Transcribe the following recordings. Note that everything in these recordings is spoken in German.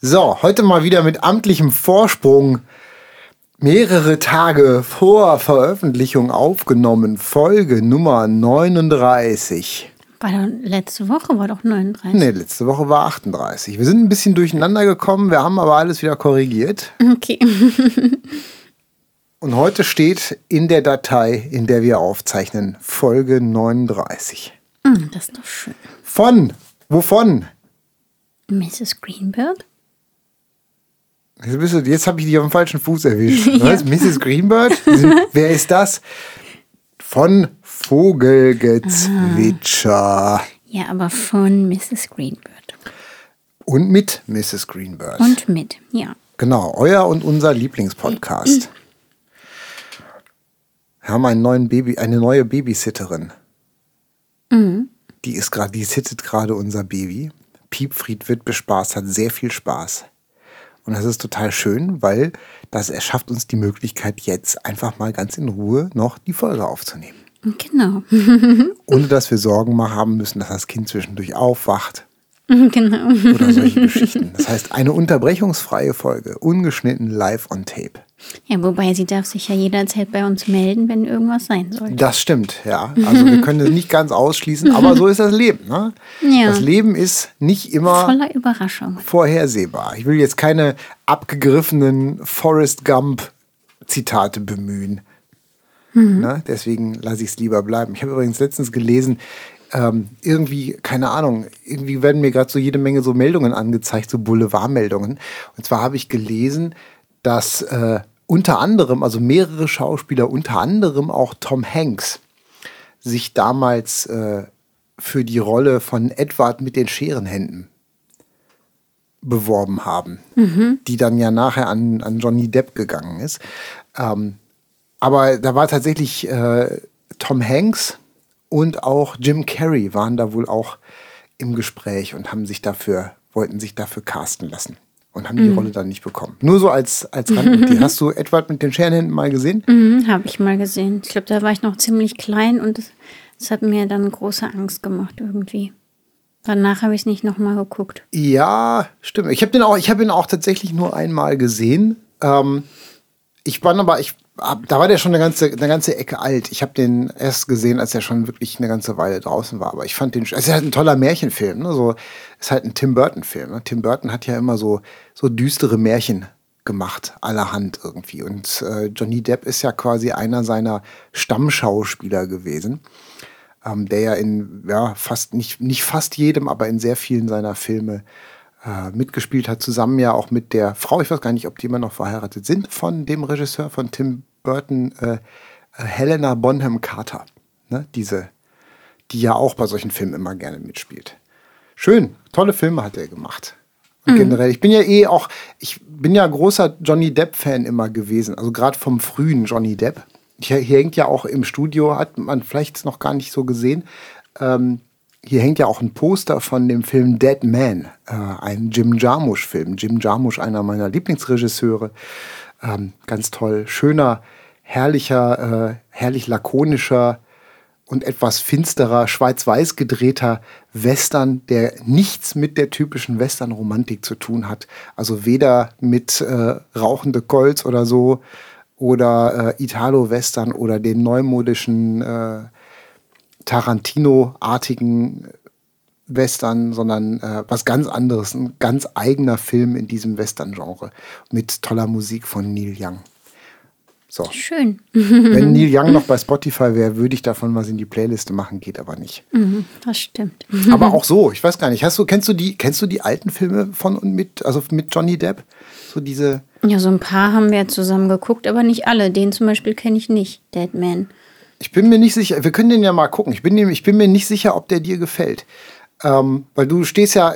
So, heute mal wieder mit amtlichem Vorsprung. Mehrere Tage vor Veröffentlichung aufgenommen. Folge Nummer 39. War doch letzte Woche war doch 39. Nee, letzte Woche war 38. Wir sind ein bisschen durcheinander gekommen, wir haben aber alles wieder korrigiert. Okay. Und heute steht in der Datei, in der wir aufzeichnen, Folge 39. Hm, das ist doch schön. Von, wovon? Mrs. Greenberg? Jetzt, bist du- jetzt habe ich dich auf dem falschen Fuß erwischt. Was? Mrs. Greenberg? Wer ist das? Von Vogelgezwitscher. Ja, aber von Mrs. Greenberg. Und mit Mrs. Greenberg. Und mit, ja. Genau, euer und unser Lieblingspodcast. Wir haben einen neuen Baby, eine neue Babysitterin. Die ist gerade, die sittet gerade unser Baby. Piepfried wird bespaßt, hat sehr viel Spaß. Und das ist total schön, weil das erschafft uns die Möglichkeit, jetzt einfach mal ganz in Ruhe noch die Folge aufzunehmen. Genau. Ohne dass wir Sorgen mal haben müssen, dass das Kind zwischendurch aufwacht genau. oder solche Geschichten. Das heißt, eine unterbrechungsfreie Folge, ungeschnitten live on tape. Ja, wobei sie darf sich ja jederzeit bei uns melden, wenn irgendwas sein sollte. Das stimmt, ja. Also wir können es nicht ganz ausschließen, aber so ist das Leben. Ne? Ja. Das Leben ist nicht immer Voller Überraschung. vorhersehbar. Ich will jetzt keine abgegriffenen Forrest Gump Zitate bemühen. Ne? Deswegen lasse ich es lieber bleiben. Ich habe übrigens letztens gelesen, ähm, irgendwie, keine Ahnung, irgendwie werden mir gerade so jede Menge so Meldungen angezeigt, so Boulevardmeldungen. Und zwar habe ich gelesen, dass äh, unter anderem, also mehrere Schauspieler, unter anderem auch Tom Hanks, sich damals äh, für die Rolle von Edward mit den Scherenhänden beworben haben, die dann ja nachher an, an Johnny Depp gegangen ist. Ähm, aber da war tatsächlich äh, Tom Hanks und auch Jim Carrey waren da wohl auch im Gespräch und haben sich dafür, wollten sich dafür casten lassen und haben die Rolle dann nicht bekommen. Nur so als, als Randnotiz. Hast du Edward mit den Scherenhänden mal gesehen? Mhm, Habe ich mal gesehen. Ich glaube, da war ich noch ziemlich klein und das, das hat mir dann große Angst gemacht irgendwie. Danach habe ich es nicht nochmal geguckt. Ja, stimmt. Ich habe den auch, ich habe ihn auch tatsächlich nur einmal gesehen. Ähm, ich war aber, ich, da war der schon eine ganze, eine ganze Ecke alt. Ich habe den erst gesehen, als er schon wirklich eine ganze Weile draußen war. Aber ich fand den, es ist halt ein toller Märchenfilm. Ne? So, ist halt ein Tim Burton-Film. Ne? Tim Burton hat ja immer so, so düstere Märchen gemacht, allerhand irgendwie. Und äh, Johnny Depp ist ja quasi einer seiner Stammschauspieler gewesen ähm, der ja in ja, fast nicht, nicht fast jedem, aber in sehr vielen seiner Filme äh, mitgespielt hat, zusammen ja auch mit der Frau, ich weiß gar nicht, ob die immer noch verheiratet sind, von dem Regisseur von Tim Burton, äh, äh, Helena Bonham Carter. Ne? Diese, die ja auch bei solchen Filmen immer gerne mitspielt. Schön, tolle Filme hat er gemacht. Und generell, ich bin ja eh auch, ich bin ja großer Johnny Depp-Fan immer gewesen, also gerade vom frühen Johnny Depp. Hier, hier hängt ja auch im Studio, hat man vielleicht noch gar nicht so gesehen, ähm, hier hängt ja auch ein Poster von dem Film Dead Man, äh, ein Jim Jarmusch-Film. Jim Jarmusch, einer meiner Lieblingsregisseure. Ähm, ganz toll. Schöner, herrlicher, äh, herrlich lakonischer und etwas finsterer, schwarz-weiß gedrehter Western, der nichts mit der typischen Western-Romantik zu tun hat. Also weder mit äh, rauchende Colts oder so oder äh, Italo-Western oder den neumodischen äh, Tarantino-artigen Western, sondern äh, was ganz anderes, ein ganz eigener Film in diesem Western-Genre mit toller Musik von Neil Young. So, Schön. wenn Neil Young noch bei Spotify wäre, würde ich davon was in die Playliste machen, geht aber nicht. Mhm, das stimmt. Aber auch so, ich weiß gar nicht, hast du, kennst du die, kennst du die alten Filme von und mit, also mit Johnny Depp? So diese, Ja, so ein paar haben wir zusammen geguckt, aber nicht alle. Den zum Beispiel kenne ich nicht, Dead Man. ich bin mir nicht sicher, wir können den ja mal gucken. Ich bin, dem- ich bin mir nicht sicher, ob der dir gefällt. Ähm, weil du stehst ja,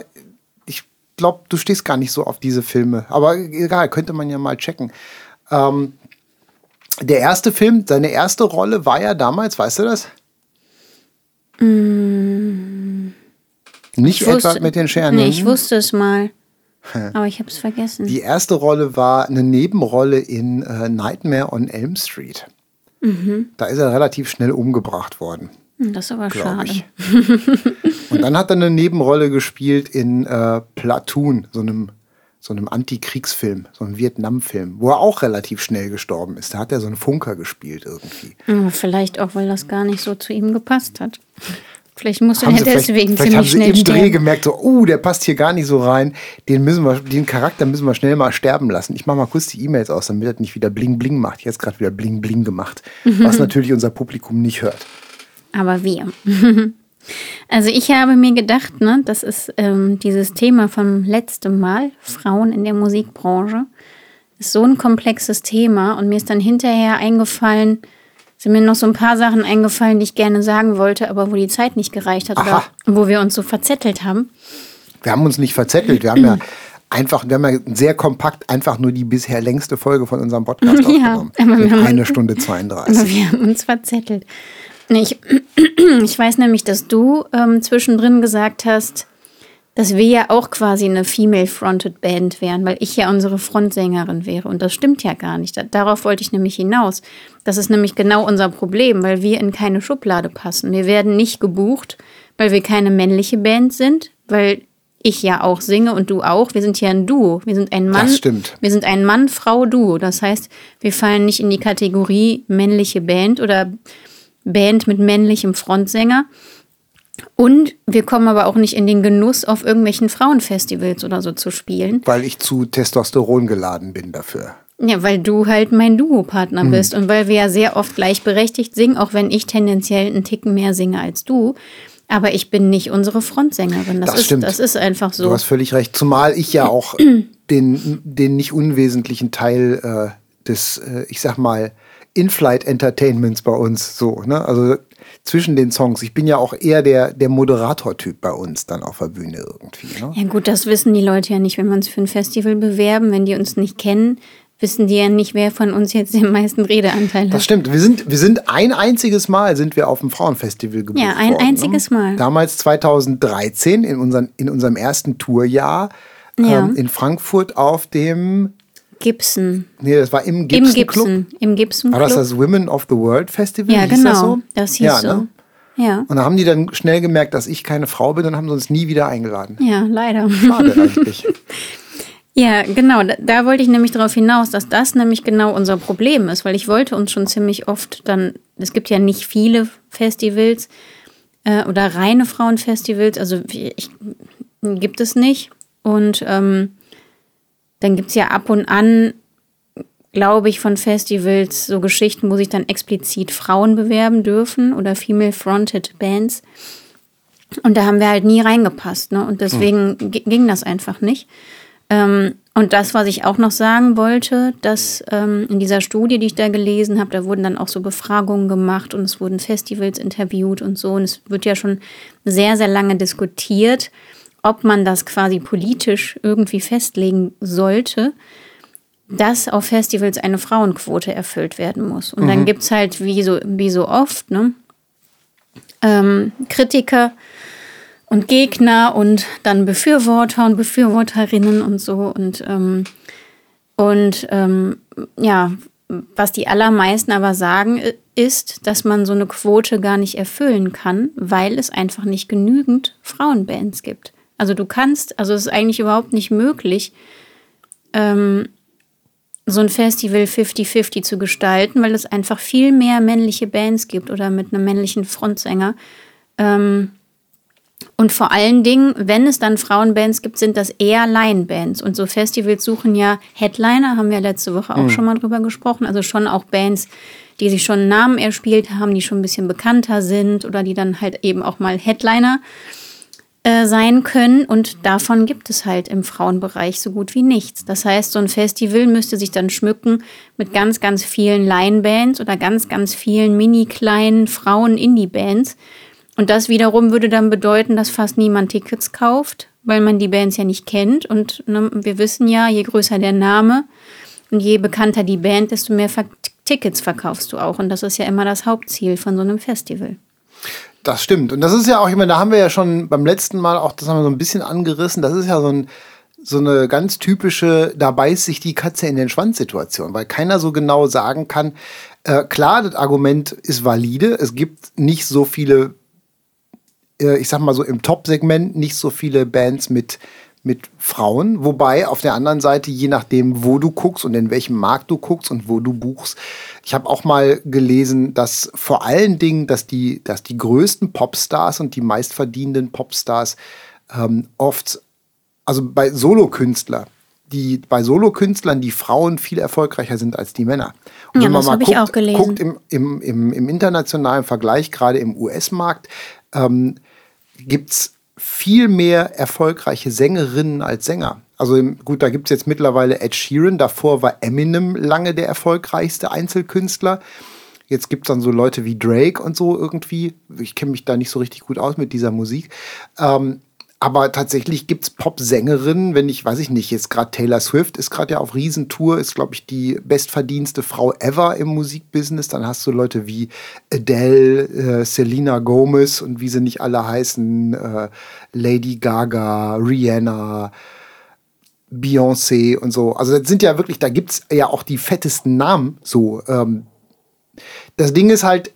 ich glaube, du stehst gar nicht so auf diese Filme. Aber egal, könnte man ja mal checken. Ähm, der erste Film, seine erste Rolle war ja damals, weißt du das? Nicht Mm. Ich Edward wusste- mit den Scheren. Nee, ich wusste es mal. Aber ich habe es vergessen. Die erste Rolle war eine Nebenrolle in äh, Nightmare on Elm Street. Mhm. Da ist er relativ schnell umgebracht worden, Das ist aber schade. ich. Und dann hat er eine Nebenrolle gespielt in äh, Platoon, so einem so einem Antikriegsfilm, so einem Vietnam-Film, wo er auch relativ schnell gestorben ist. Da hat er so einen Funker gespielt irgendwie. Aber vielleicht auch, weil das gar nicht so zu ihm gepasst hat. Vielleicht musste Haben er vielleicht, deswegen vielleicht haben ziemlich sie schnell im Dreh sterben. gemerkt, so, oh, der passt hier gar nicht so rein. Den müssen wir, den Charakter müssen wir schnell mal sterben lassen. Ich mache mal kurz die E-Mails aus, damit er nicht wieder bling bling macht. Jetzt gerade wieder bling bling gemacht, was natürlich unser Publikum nicht hört. Aber wir. Also ich habe mir gedacht, ne, das ist ähm, dieses Thema vom letzten Mal, Frauen in der Musikbranche, ist so ein komplexes Thema und mir ist dann hinterher eingefallen, sind mir noch so ein paar Sachen eingefallen, die ich gerne sagen wollte, aber wo die Zeit nicht gereicht hat Aha. oder wo wir uns so verzettelt haben. Wir haben uns nicht verzettelt. Wir haben ja einfach, wir haben ja sehr kompakt einfach nur die bisher längste Folge von unserem Podcast Ja, aufgenommen. aber Mit eine Stunde Aber 32. wir haben uns verzettelt. Nee, Ich, ich weiß nämlich, dass du ähm, zwischendrin gesagt hast, dass wir ja auch quasi eine Female-Fronted Band wären, weil ich ja unsere Frontsängerin wäre. Und das stimmt ja gar nicht. Da- Darauf wollte ich nämlich hinaus. Das ist nämlich genau unser Problem, weil wir in keine Schublade passen. Wir werden nicht gebucht, weil wir keine männliche Band sind, weil ich ja auch singe und du auch. Wir sind ja ein Duo. Wir sind ein Mann. Das stimmt. Wir sind ein Mann-Frau-Duo. Das heißt, wir fallen nicht in die Kategorie männliche Band oder Band mit männlichem Frontsänger. Und wir kommen aber auch nicht in den Genuss, auf irgendwelchen Frauenfestivals oder so zu spielen. Weil ich zu Testosteron geladen bin dafür. Ja, weil du halt mein Duopartner bist und weil wir ja sehr oft gleichberechtigt singen, auch wenn ich tendenziell einen Ticken mehr singe als du. Aber ich bin nicht unsere Frontsängerin. Das, Das ist, stimmt. das ist einfach so. Du hast völlig recht. Zumal ich ja auch den, den nicht unwesentlichen Teil äh, des, äh, ich sag mal, In-Flight Entertainments bei uns so, ne? Also zwischen den Songs. Ich bin ja auch eher der, der Moderator-Typ bei uns dann auf der Bühne irgendwie. Ne? Ja gut, das wissen die Leute ja nicht, wenn wir uns für ein Festival bewerben. Wenn die uns nicht kennen, wissen die ja nicht, wer von uns jetzt den meisten Redeanteil Das hat. stimmt. Wir sind, wir sind ein einziges Mal sind wir auf dem Frauenfestival gebucht Ja, ein worden, einziges ne? Mal. Damals 2013 in, unseren, in unserem ersten Tourjahr Ja. ähm, in Frankfurt auf dem, Gibson. nee, das war im Im Gibson Club. Gibson. Im Gibson War Club. das das Women of the World Festival? ja, Hieß genau. Das, so? Das hieß ja, so. Ne? Ja. Und da haben die dann schnell gemerkt, dass ich keine Frau bin und haben sie uns nie wieder eingeladen. Ja, leider. Schade eigentlich. Ja, genau. Da, da wollte ich nämlich darauf hinaus, dass das nämlich genau unser Problem ist, weil ich wollte uns schon ziemlich oft dann, es gibt ja nicht viele Festivals äh, oder reine Frauenfestivals, also ich, gibt es nicht. Und ähm, dann gibt es ja ab und an, glaube ich, von Festivals so Geschichten, wo sich dann explizit Frauen bewerben dürfen oder female-fronted Bands. Und da haben wir halt nie reingepasst. Ne? Und deswegen gi- ging das einfach nicht. Ähm, und das, was ich auch noch sagen wollte, dass ähm, in dieser Studie, die ich da gelesen habe, da wurden dann auch so Befragungen gemacht und es wurden Festivals interviewt und so. Und es wird ja schon sehr, sehr lange diskutiert, ob man das quasi politisch irgendwie festlegen sollte, dass auf Festivals eine Frauenquote erfüllt werden muss. Und dann gibt es halt, wie so, wie so oft, ne, ähm, Kritiker und Gegner und dann Befürworter und Befürworterinnen und so. Und, ähm, und ähm, ja, was die allermeisten aber sagen, ist, dass man so eine Quote gar nicht erfüllen kann, weil es einfach nicht genügend Frauenbands gibt. Also du kannst, also es ist eigentlich überhaupt nicht möglich, ähm, so ein Festival 50-50 zu gestalten, weil es einfach viel mehr männliche Bands gibt oder mit einem männlichen Frontsänger. Ähm, und vor allen Dingen, wenn es dann Frauenbands gibt, sind das eher Laienbands. Und so Festivals suchen ja Headliner, haben wir letzte Woche auch schon mal drüber gesprochen. Also schon auch Bands, die sich schon einen Namen erspielt haben, die schon ein bisschen bekannter sind oder die dann halt eben auch mal Headliner äh, sein können. Und davon gibt es halt im Frauenbereich so gut wie nichts. Das heißt, so ein Festival müsste sich dann schmücken mit ganz, ganz vielen Laienbands oder ganz, ganz vielen mini kleinen Frauen-Indie-Bands. Und das wiederum würde dann bedeuten, dass fast niemand Tickets kauft, weil man die Bands ja nicht kennt. Und ne, wir wissen ja, je größer der Name und je bekannter die Band, desto mehr Ver Tickets verkaufst du auch. Und das ist ja immer das Hauptziel von so einem Festival. Das stimmt. Und das ist ja auch, ich meine, da haben wir ja schon beim letzten Mal auch, das haben wir so ein bisschen angerissen, das ist ja so, ein, so eine ganz typische, da beißt sich die Katze in den Schwanz-Situation, weil keiner so genau sagen kann, äh, klar, das Argument ist valide, es gibt nicht so viele, äh, ich sag mal so im Top-Segment, nicht so viele Bands mit mit Frauen. Wobei auf der anderen Seite, je nachdem, wo du guckst und in welchem Markt du guckst und wo du buchst, ich habe auch mal gelesen, dass vor allen Dingen, dass die, dass die größten Popstars und die meistverdienenden Popstars ähm, oft, also bei Solokünstler, die bei Solokünstlern die Frauen viel erfolgreicher sind als die Männer. Und ja, wenn man mal guckt, guckt im, im, im, im, internationalen Vergleich, gerade im US-Markt, ähm, gibt es viel mehr erfolgreiche Sängerinnen als Sänger. Also gut, da gibt es jetzt mittlerweile Ed Sheeran, davor war Eminem lange der erfolgreichste Einzelkünstler. Jetzt gibt es dann so Leute wie Drake und so irgendwie. Ich kenne mich da nicht so richtig gut aus mit dieser Musik. Ähm, aber tatsächlich gibt es Pop-Sängerinnen, wenn ich, weiß ich nicht, jetzt gerade Taylor Swift ist gerade ja auf Riesentour, ist, glaube ich, die bestverdienste Frau ever im Musikbusiness. Dann hast du Leute wie Adele, äh, Selena Gomez und wie sie nicht alle heißen, äh, Lady Gaga, Rihanna, Beyoncé und so. Also das sind ja wirklich, da gibt es ja auch die fettesten Namen so. Ähm, das Ding ist halt,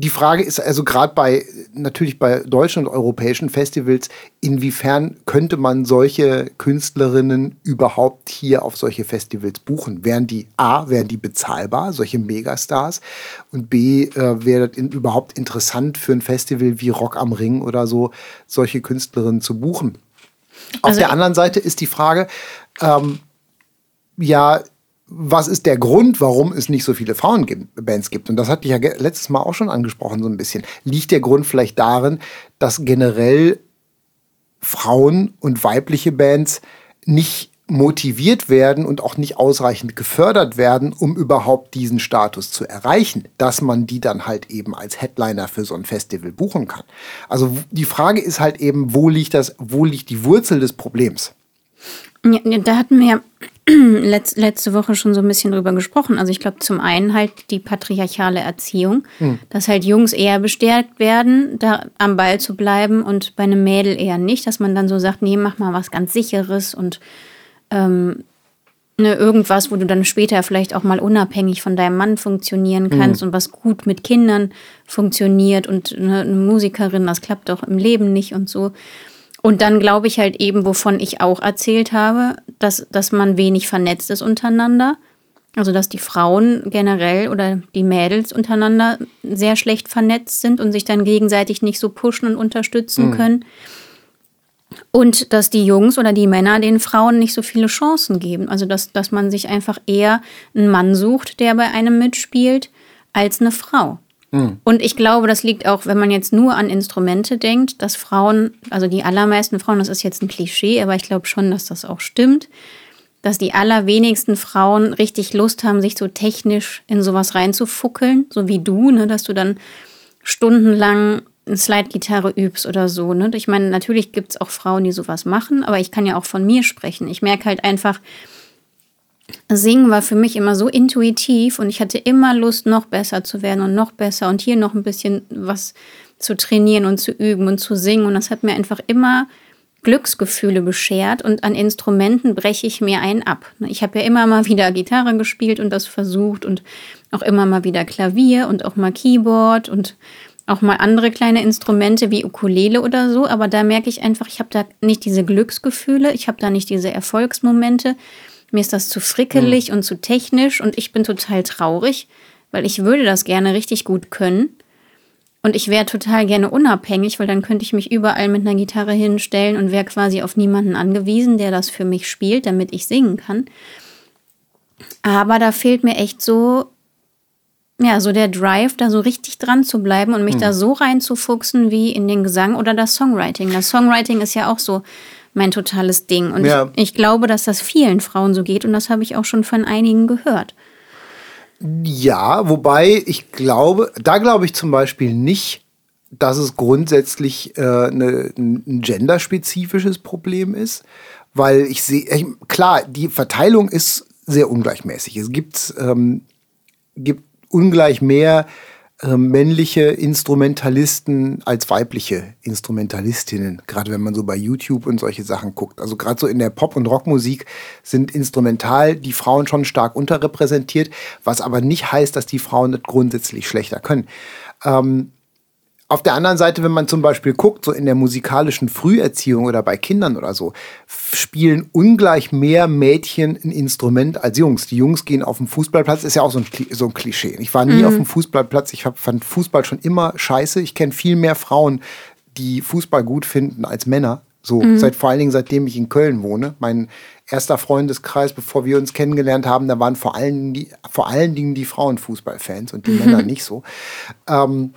die Frage ist also gerade bei natürlich bei deutschen und europäischen Festivals, inwiefern könnte man solche Künstlerinnen überhaupt hier auf solche Festivals buchen? Wären die A, wären die bezahlbar, solche Megastars? Und B, äh, wäre das in, überhaupt interessant für ein Festival wie Rock am Ring oder so, solche Künstlerinnen zu buchen? Auf also der anderen Seite ist die Frage, ähm, ja, was ist der Grund, warum es nicht so viele Frauenbands gibt? Und das hatte ich ja letztes Mal auch schon angesprochen, so ein bisschen. Liegt der Grund vielleicht darin, dass generell Frauen und weibliche Bands nicht motiviert werden und auch nicht ausreichend gefördert werden, um überhaupt diesen Status zu erreichen, dass man die dann halt eben als Headliner für so ein Festival buchen kann. Also die Frage ist halt eben, wo liegt das, wo liegt die Wurzel des Problems? Ja, da hatten wir letzte Woche schon so ein bisschen drüber gesprochen. Also ich glaube zum einen halt die patriarchale Erziehung, hm. dass halt Jungs eher bestärkt werden, da am Ball zu bleiben und bei einem Mädel eher nicht, dass man dann so sagt, nee, mach mal was ganz sicheres und ähm, ne, irgendwas, wo du dann später vielleicht auch mal unabhängig von deinem Mann funktionieren kannst hm. und was gut mit Kindern funktioniert und ne, eine Musikerin, das klappt doch im Leben nicht und so. Und dann glaube ich halt eben, wovon ich auch erzählt habe, dass, dass man wenig vernetzt ist untereinander. Also dass die Frauen generell oder die Mädels untereinander sehr schlecht vernetzt sind und sich dann gegenseitig nicht so pushen und unterstützen mhm. können. Und dass die Jungs oder die Männer den Frauen nicht so viele Chancen geben. Also dass, dass man sich einfach eher einen Mann sucht, der bei einem mitspielt, als eine Frau. Mhm. Und ich glaube, das liegt auch, wenn man jetzt nur an Instrumente denkt, dass Frauen, also die allermeisten Frauen, das ist jetzt ein Klischee, aber ich glaube schon, dass das auch stimmt, dass die allerwenigsten Frauen richtig Lust haben, sich so technisch in sowas reinzufuckeln, so wie du, ne, dass du dann stundenlang eine Slide-Gitarre übst oder so. Ne? Ich meine, natürlich gibt es auch Frauen, die sowas machen, aber ich kann ja auch von mir sprechen. Ich merke halt einfach, Singen war für mich immer so intuitiv und ich hatte immer Lust, noch besser zu werden und noch besser und hier noch ein bisschen was zu trainieren und zu üben und zu singen. Und das hat mir einfach immer Glücksgefühle beschert und an Instrumenten breche ich mir einen ab. Ich habe ja immer mal wieder Gitarre gespielt und das versucht und auch immer mal wieder Klavier und auch mal Keyboard und auch mal andere kleine Instrumente wie Ukulele oder so. Aber da merke ich einfach, ich habe da nicht diese Glücksgefühle, ich habe da nicht diese Erfolgsmomente. Mir ist das zu frickelig mhm. und zu technisch und ich bin total traurig, weil ich würde das gerne richtig gut können. Und ich wäre total gerne unabhängig, weil dann könnte ich mich überall mit einer Gitarre hinstellen und wäre quasi auf niemanden angewiesen, der das für mich spielt, damit ich singen kann. Aber da fehlt mir echt so, ja, so der Drive, da so richtig dran zu bleiben und mich mhm. da so reinzufuchsen wie in den Gesang oder das Songwriting. Das Songwriting ist ja auch so mein totales Ding. Und ja. ich, ich glaube, dass das vielen Frauen so geht und das habe ich auch schon von einigen gehört. Ja, wobei ich glaube, da glaube ich zum Beispiel nicht, dass es grundsätzlich äh, eine, ein genderspezifisches Problem ist, weil ich sehe, klar, die Verteilung ist sehr ungleichmäßig. Es gibt, ähm, gibt ungleich mehr männliche Instrumentalisten als weibliche Instrumentalistinnen, gerade wenn man so bei YouTube und solche Sachen guckt. Also gerade so in der Pop- und Rockmusik sind instrumental die Frauen schon stark unterrepräsentiert, was aber nicht heißt, dass die Frauen das grundsätzlich schlechter können. Ähm, auf der anderen Seite, wenn man zum Beispiel guckt, so in der musikalischen Früherziehung oder bei Kindern oder so, spielen ungleich mehr Mädchen ein Instrument als Jungs. Die Jungs gehen auf den Fußballplatz, ist ja auch so ein, so ein Klischee. Ich war nie mhm. auf dem Fußballplatz, ich hab, fand Fußball schon immer scheiße. Ich kenne viel mehr Frauen, die Fußball gut finden als Männer. So, mhm. seit vor allen Dingen, seitdem ich in Köln wohne. Mein erster Freundeskreis, bevor wir uns kennengelernt haben, da waren vor allen, die, vor allen Dingen die Frauen Fußballfans und die mhm. Männer nicht so. Ähm,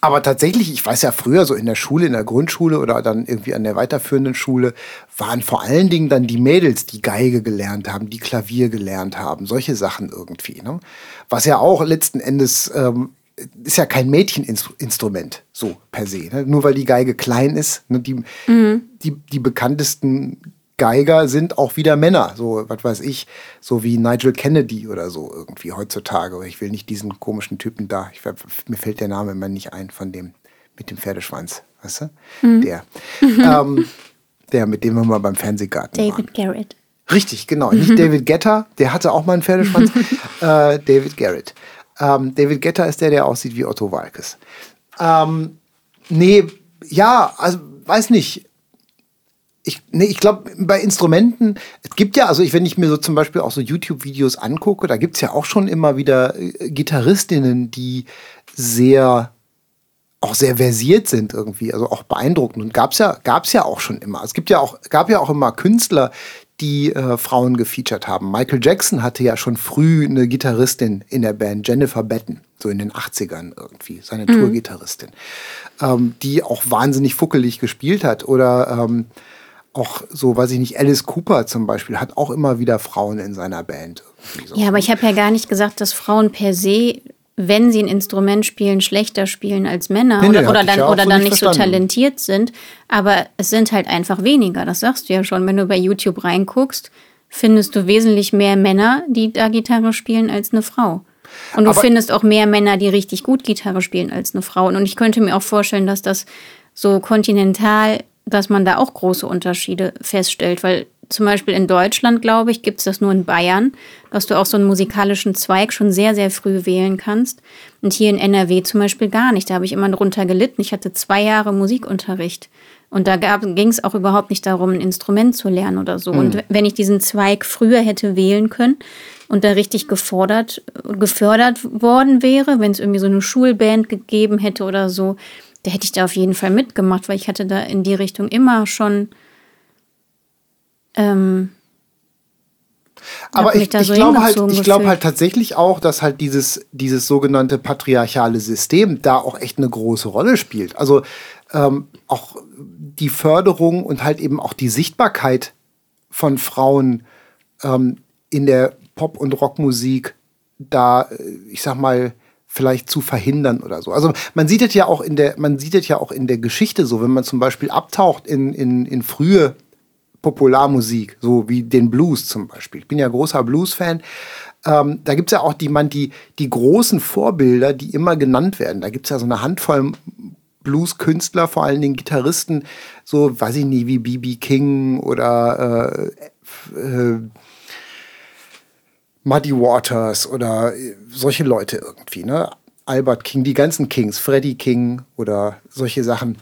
aber tatsächlich, ich weiß ja früher so in der Schule, in der Grundschule oder dann irgendwie an der weiterführenden Schule, waren vor allen Dingen dann die Mädels, die Geige gelernt haben, die Klavier gelernt haben, solche Sachen irgendwie. Ne? Was ja auch letzten Endes ähm, ist ja kein Mädcheninstrument so per se. Ne? Nur weil die Geige klein ist. Ne? Die, mhm. die, die bekanntesten Geiger sind auch wieder Männer, so was weiß ich, so wie Nigel Kennedy oder so irgendwie heutzutage. Ich will nicht diesen komischen Typen da, ich, mir fällt der Name immer nicht ein von dem mit dem Pferdeschwanz, weißt du? Mhm. Der. Ähm, der, mit dem wir mal beim Fernsehgarten David waren. Garrett. Richtig, genau. Nicht David Getter, der hatte auch mal einen Pferdeschwanz. äh, David Garrett. Ähm, David Getter ist der, der aussieht wie Otto Walkes. Ähm, nee, ja, also weiß nicht ich, nee, ich glaube, bei Instrumenten, es gibt ja, also ich, wenn ich mir so zum Beispiel auch so YouTube-Videos angucke, da gibt es ja auch schon immer wieder äh, Gitarristinnen, die sehr auch sehr versiert sind irgendwie, also auch beeindruckend. Und gab's ja, gab's ja auch schon immer. Es gibt ja auch, gab ja auch immer Künstler, die äh, Frauen gefeatured haben. Michael Jackson hatte ja schon früh eine Gitarristin in der Band, Jennifer Batten, so in den 80ern irgendwie, seine mhm. Tourgitarristin, ähm, die auch wahnsinnig fuckelig gespielt hat. Oder ähm, auch so, weiß ich nicht, Alice Cooper zum Beispiel hat auch immer wieder Frauen in seiner Band. So. Ja, aber ich habe ja gar nicht gesagt, dass Frauen per se, wenn sie ein Instrument spielen, schlechter spielen als Männer nee, oder, nee, oder dann, ja oder so dann nicht, nicht so talentiert sind. Aber es sind halt einfach weniger. Das sagst du ja schon. Wenn du bei YouTube reinguckst, findest du wesentlich mehr Männer, die da Gitarre spielen, als eine Frau. Und du aber findest auch mehr Männer, die richtig gut Gitarre spielen, als eine Frau. Und ich könnte mir auch vorstellen, dass das so kontinental dass man da auch große Unterschiede feststellt, weil zum Beispiel in Deutschland, glaube ich, gibt es das nur in Bayern, dass du auch so einen musikalischen Zweig schon sehr, sehr früh wählen kannst. Und hier in NRW zum Beispiel gar nicht. Da habe ich immer drunter gelitten. Ich hatte zwei Jahre Musikunterricht. Und da ging es auch überhaupt nicht darum, ein Instrument zu lernen oder so. Mhm. Und wenn ich diesen Zweig früher hätte wählen können und da richtig gefordert, gefördert worden wäre, wenn es irgendwie so eine Schulband gegeben hätte oder so, da hätte ich da auf jeden Fall mitgemacht, weil ich hatte da in die Richtung immer schon. Ähm, aber ich, ich so glaube halt, ich glaube halt tatsächlich auch, dass halt dieses, dieses sogenannte patriarchale System da auch echt eine große Rolle spielt. Also ähm, auch die Förderung und halt eben auch die Sichtbarkeit von Frauen ähm, in der Pop- und Rockmusik da, äh, ich sag mal, vielleicht zu verhindern oder so. Also man sieht es ja auch in der, man sieht es ja auch in der Geschichte so, wenn man zum Beispiel abtaucht in, in, in frühe Popularmusik, so wie den Blues zum Beispiel. Ich bin ja großer Blues-Fan. Ähm, da gibt es ja auch die, man, die, die großen Vorbilder, die immer genannt werden. Da gibt es ja so eine Handvoll Blues-Künstler, vor allen Dingen Gitarristen, so weiß ich nicht, wie B.B. King oder äh, äh, Muddy Waters oder äh, solche Leute irgendwie, ne? Albert King, die ganzen Kings, Freddie King oder solche Sachen.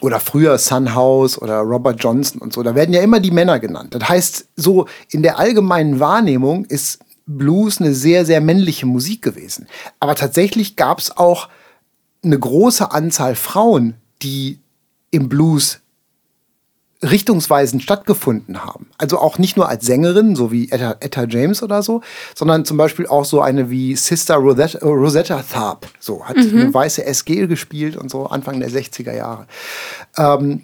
Oder früher Sunhouse oder Robert Johnson und so. Da werden ja immer die Männer genannt. Das heißt, so in der allgemeinen Wahrnehmung ist Blues eine sehr, sehr männliche Musik gewesen. Aber tatsächlich gab es auch eine große Anzahl Frauen, die im Blues richtungsweisend stattgefunden haben. Also auch nicht nur als Sängerin, so wie Etta, Etta James oder so, sondern zum Beispiel auch so eine wie Sister Rosetta, Rosetta Tharpe. So, hat mhm. eine weiße SG gespielt und so Anfang der 60er Jahre. Ähm,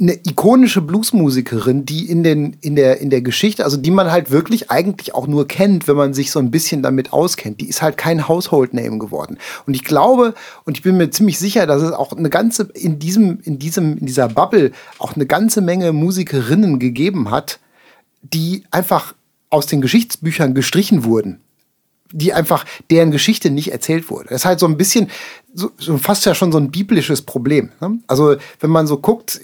eine ikonische Bluesmusikerin, die in, den, in, der, in der Geschichte, also die man halt wirklich eigentlich auch nur kennt, wenn man sich so ein bisschen damit auskennt. Die ist halt kein Household Name geworden. Und ich glaube, und ich bin mir ziemlich sicher, dass es auch eine ganze, in diesem, in diesem, in dieser Bubble auch eine ganze Menge Musikerinnen gegeben hat, die einfach aus den Geschichtsbüchern gestrichen wurden die einfach, deren Geschichte nicht erzählt wurde. Das ist halt so ein bisschen, so, so fast ja schon so ein biblisches Problem. Ne? Also wenn man so guckt,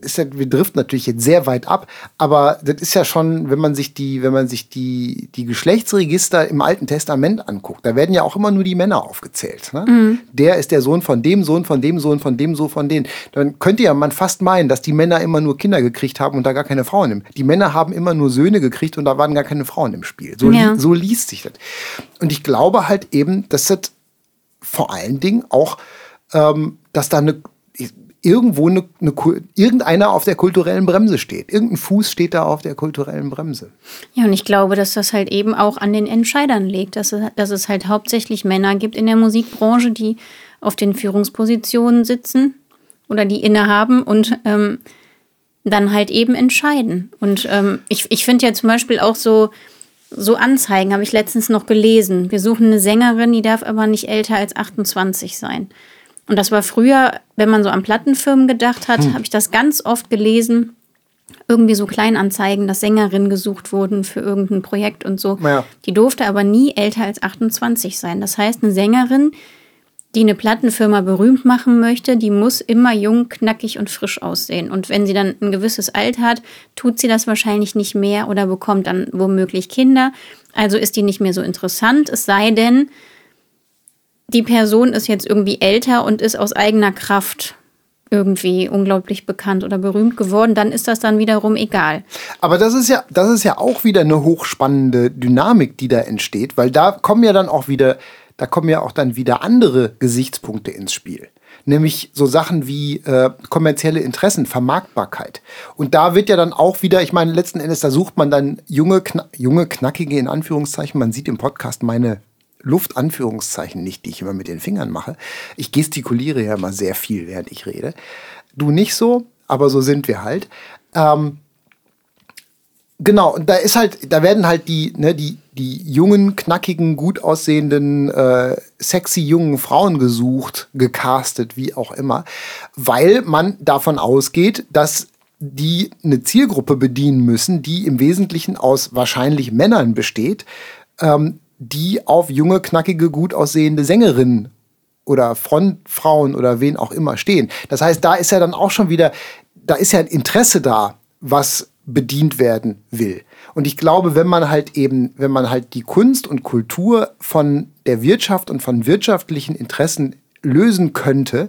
ist ja, wir driften natürlich jetzt sehr weit ab, aber das ist ja schon, wenn man sich die, wenn man sich die, die Geschlechtsregister im Alten Testament anguckt, da werden ja auch immer nur die Männer aufgezählt. Ne? Mhm. Der ist der Sohn von dem Sohn, von dem Sohn, von dem Sohn, von denen. Dann könnte ja man fast meinen, dass die Männer immer nur Kinder gekriegt haben und da gar keine Frauen im. Die Männer haben immer nur Söhne gekriegt und da waren gar keine Frauen im Spiel. So, ja. so liest sich das. Und ich glaube halt eben, dass das vor allen Dingen auch, ähm, dass da eine, irgendwo eine, eine, irgendeiner auf der kulturellen Bremse steht. Irgendein Fuß steht da auf der kulturellen Bremse. Ja, und ich glaube, dass das halt eben auch an den Entscheidern liegt, dass es, dass es halt hauptsächlich Männer gibt in der Musikbranche, die auf den Führungspositionen sitzen oder die innehaben und ähm, dann halt eben entscheiden. Und ähm, ich, ich finde ja zum Beispiel auch so, so Anzeigen habe ich letztens noch gelesen. Wir suchen eine Sängerin, die darf aber nicht älter als 28 sein. Und das war früher, wenn man so an Plattenfirmen gedacht hat, hm. habe ich das ganz oft gelesen. Irgendwie so Kleinanzeigen, dass Sängerinnen gesucht wurden für irgendein Projekt und so. Ja. Die durfte aber nie älter als 28 sein. Das heißt, eine Sängerin, die eine Plattenfirma berühmt machen möchte, die muss immer jung, knackig und frisch aussehen. Und wenn sie dann ein gewisses Alter hat, tut sie das wahrscheinlich nicht mehr oder bekommt dann womöglich Kinder. Also ist die nicht mehr so interessant, es sei denn, die Person ist jetzt irgendwie älter und ist aus eigener Kraft irgendwie unglaublich bekannt oder berühmt geworden, dann ist das dann wiederum egal. Aber das ist ja, das ist ja auch wieder eine hochspannende Dynamik, die da entsteht, weil da kommen ja dann auch wieder da kommen ja auch dann wieder andere Gesichtspunkte ins Spiel. Nämlich so Sachen wie äh, kommerzielle Interessen, Vermarktbarkeit. Und da wird ja dann auch wieder, ich meine, letzten Endes, da sucht man dann junge, kna junge knackige in Anführungszeichen. Man sieht im Podcast meine Luftanführungszeichen nicht, die ich immer mit den Fingern mache. Ich gestikuliere ja immer sehr viel, während ich rede. Du nicht so, aber so sind wir halt. Ähm, genau, und da ist halt, da werden halt die, ne, die, die jungen, knackigen, gut aussehenden, äh, sexy jungen Frauen gesucht, gecastet, wie auch immer, weil man davon ausgeht, dass die eine Zielgruppe bedienen müssen, die im Wesentlichen aus wahrscheinlich Männern besteht, ähm, die auf junge, knackige, gut aussehende Sängerinnen oder Frontfrauen oder wen auch immer stehen. Das heißt, da ist ja dann auch schon wieder, da ist ja ein Interesse da, was bedient werden will. Und ich glaube, wenn man halt eben, wenn man halt die Kunst und Kultur von der Wirtschaft und von wirtschaftlichen Interessen lösen könnte,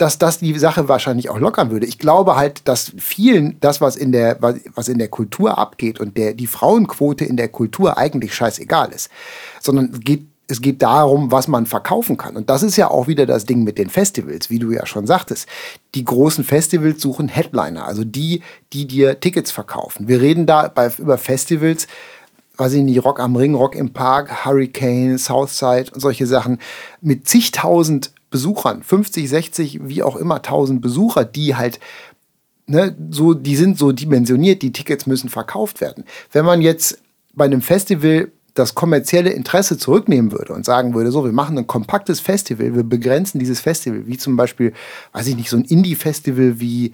dass das die Sache wahrscheinlich auch lockern würde. Ich glaube halt, dass vielen das, was in der, was in der Kultur abgeht und der, die Frauenquote in der Kultur eigentlich scheißegal ist, sondern geht es geht darum, was man verkaufen kann. Und das ist ja auch wieder das Ding mit den Festivals, wie du ja schon sagtest. Die großen Festivals suchen Headliner, also die, die dir Tickets verkaufen. Wir reden da bei, über Festivals, weiß ich nicht, Rock am Ring, Rock im Park, Hurricane, Southside und solche Sachen mit zigtausend Besuchern, 50, 60, wie auch immer, tausend Besucher, die halt Ne, so, die sind so dimensioniert, die Tickets müssen verkauft werden. Wenn man jetzt bei einem Festival das kommerzielle Interesse zurücknehmen würde und sagen würde, so, wir machen ein kompaktes Festival, wir begrenzen dieses Festival, wie zum Beispiel, weiß ich nicht, so ein Indie-Festival wie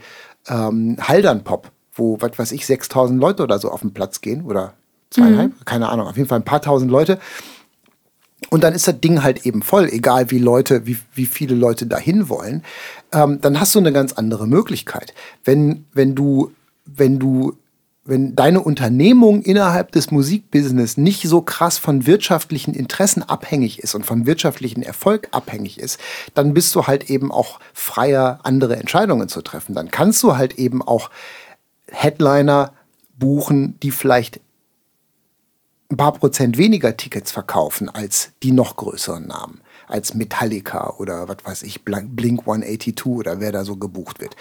ähm, Haldern Pop, wo, was weiß ich, 6000 Leute oder so auf den Platz gehen oder zweieinhalb, mhm. keine Ahnung, auf jeden Fall ein paar tausend Leute. Und dann ist das Ding halt eben voll, egal wie Leute, wie, wie viele Leute dahin wollen. Ähm, dann hast du eine ganz andere Möglichkeit. Wenn, wenn du, wenn du wenn deine Unternehmung innerhalb des Musikbusiness nicht so krass von wirtschaftlichen Interessen abhängig ist und von wirtschaftlichen Erfolg abhängig ist, dann bist du halt eben auch freier, andere Entscheidungen zu treffen. Dann kannst du halt eben auch Headliner buchen, die vielleicht ein paar Prozent weniger Tickets verkaufen als die noch größeren Namen, als Metallica oder was weiß ich, Blink 182 oder wer da so gebucht wird.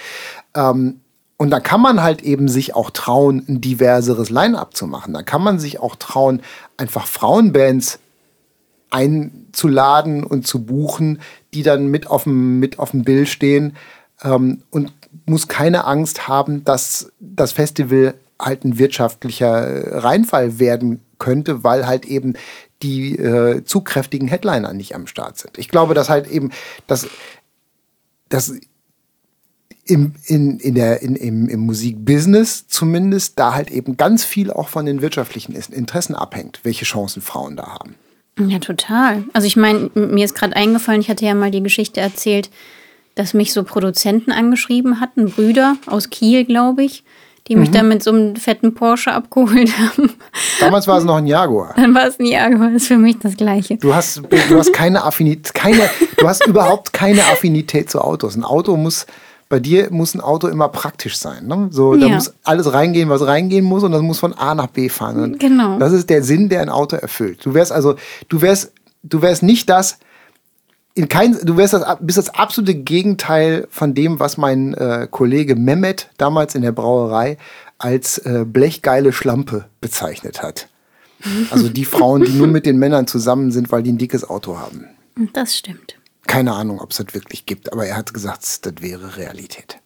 Ähm, und da kann man halt eben sich auch trauen, ein diverseres Line-up zu machen. Da kann man sich auch trauen, einfach Frauenbands einzuladen und zu buchen, die dann mit auf dem, mit auf dem Bild stehen ähm, und muss keine Angst haben, dass das Festival halt ein wirtschaftlicher Reinfall werden könnte, weil halt eben die äh, zu kräftigen Headliner nicht am Start sind. Ich glaube, dass halt eben, dass, dass im, in, in der, in, im, im Musikbusiness zumindest da halt eben ganz viel auch von den wirtschaftlichen Interessen abhängt, welche Chancen Frauen da haben. Ja, total. Also ich meine, mir ist gerade eingefallen, ich hatte ja mal die Geschichte erzählt, dass mich so Produzenten angeschrieben hatten, Brüder aus Kiel, glaube ich, die mich mhm. dann mit so einem fetten Porsche abgeholt haben. Damals war es noch ein Jaguar. Dann war es ein Jaguar, das ist für mich das Gleiche. Du hast, du hast keine Affinität, keine, du hast überhaupt keine Affinität zu Autos. Ein Auto muss, bei dir muss ein Auto immer praktisch sein. Ne? So, da ja. muss alles reingehen, was reingehen muss, und das muss von A nach B fahren. Und genau. Das ist der Sinn, der ein Auto erfüllt. Du wärst also, du wärst, du wärst nicht das, in kein, du wärst das, bist das absolute Gegenteil von dem, was mein äh, Kollege Mehmet damals in der Brauerei als äh, blechgeile Schlampe bezeichnet hat. Also die Frauen, die nur mit den Männern zusammen sind, weil die ein dickes Auto haben. Das stimmt. Keine Ahnung, ob es das wirklich gibt, aber er hat gesagt, das wäre Realität.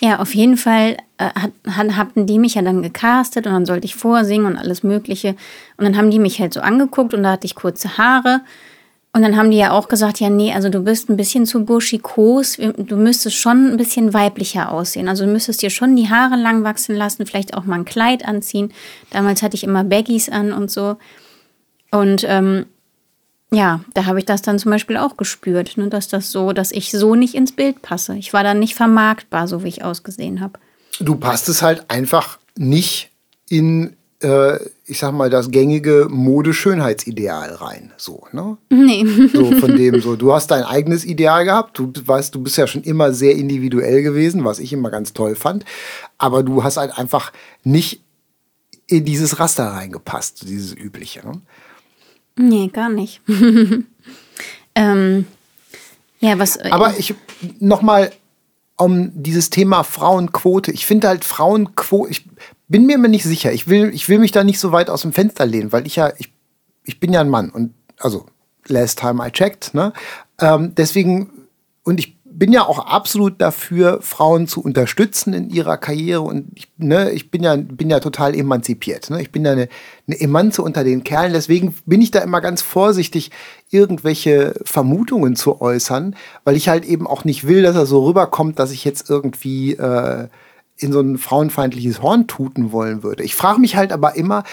Ja, auf jeden Fall äh, hat, hatten die mich ja dann gecastet und dann sollte ich vorsingen und alles Mögliche. Und dann haben die mich halt so angeguckt und da hatte ich kurze Haare und dann haben die ja auch gesagt, ja, nee, also du bist ein bisschen zu burschikos, du müsstest schon ein bisschen weiblicher aussehen. Also du müsstest dir schon die Haare lang wachsen lassen, vielleicht auch mal ein Kleid anziehen. Damals hatte ich immer Baggies an und so. Und ähm, ja, da habe ich das dann zum Beispiel auch gespürt, ne, dass das so, dass ich so nicht ins Bild passe. Ich war dann nicht vermarktbar, so wie ich ausgesehen habe. Du passt es halt einfach nicht in äh, ich sag mal, das gängige Mode-Schönheitsideal rein. So, ne? Nee. So von dem so, du hast dein eigenes Ideal gehabt. Du weißt, du bist ja schon immer sehr individuell gewesen, was ich immer ganz toll fand. Aber du hast halt einfach nicht in dieses Raster reingepasst, dieses übliche. Ne? Nee, gar nicht. ähm, ja, was. Äh, Aber ich nochmal um dieses Thema Frauenquote. Ich finde halt Frauenquote, ich bin mir nicht sicher. Ich will, ich will mich da nicht so weit aus dem Fenster lehnen, weil ich ja, ich, ich bin ja ein Mann und also last time I checked, ne? Ähm, deswegen, und ich bin ja auch absolut dafür, Frauen zu unterstützen in ihrer Karriere. Und ich, ne, ich bin ja, bin ja total emanzipiert. Ne? Ich bin ja eine, eine Emanze unter den Kerlen. Deswegen bin ich da immer ganz vorsichtig, irgendwelche Vermutungen zu äußern, weil ich halt eben auch nicht will, dass er so rüberkommt, dass ich jetzt irgendwie äh, in so ein frauenfeindliches Horn tuten wollen würde. Ich frage mich halt aber immer,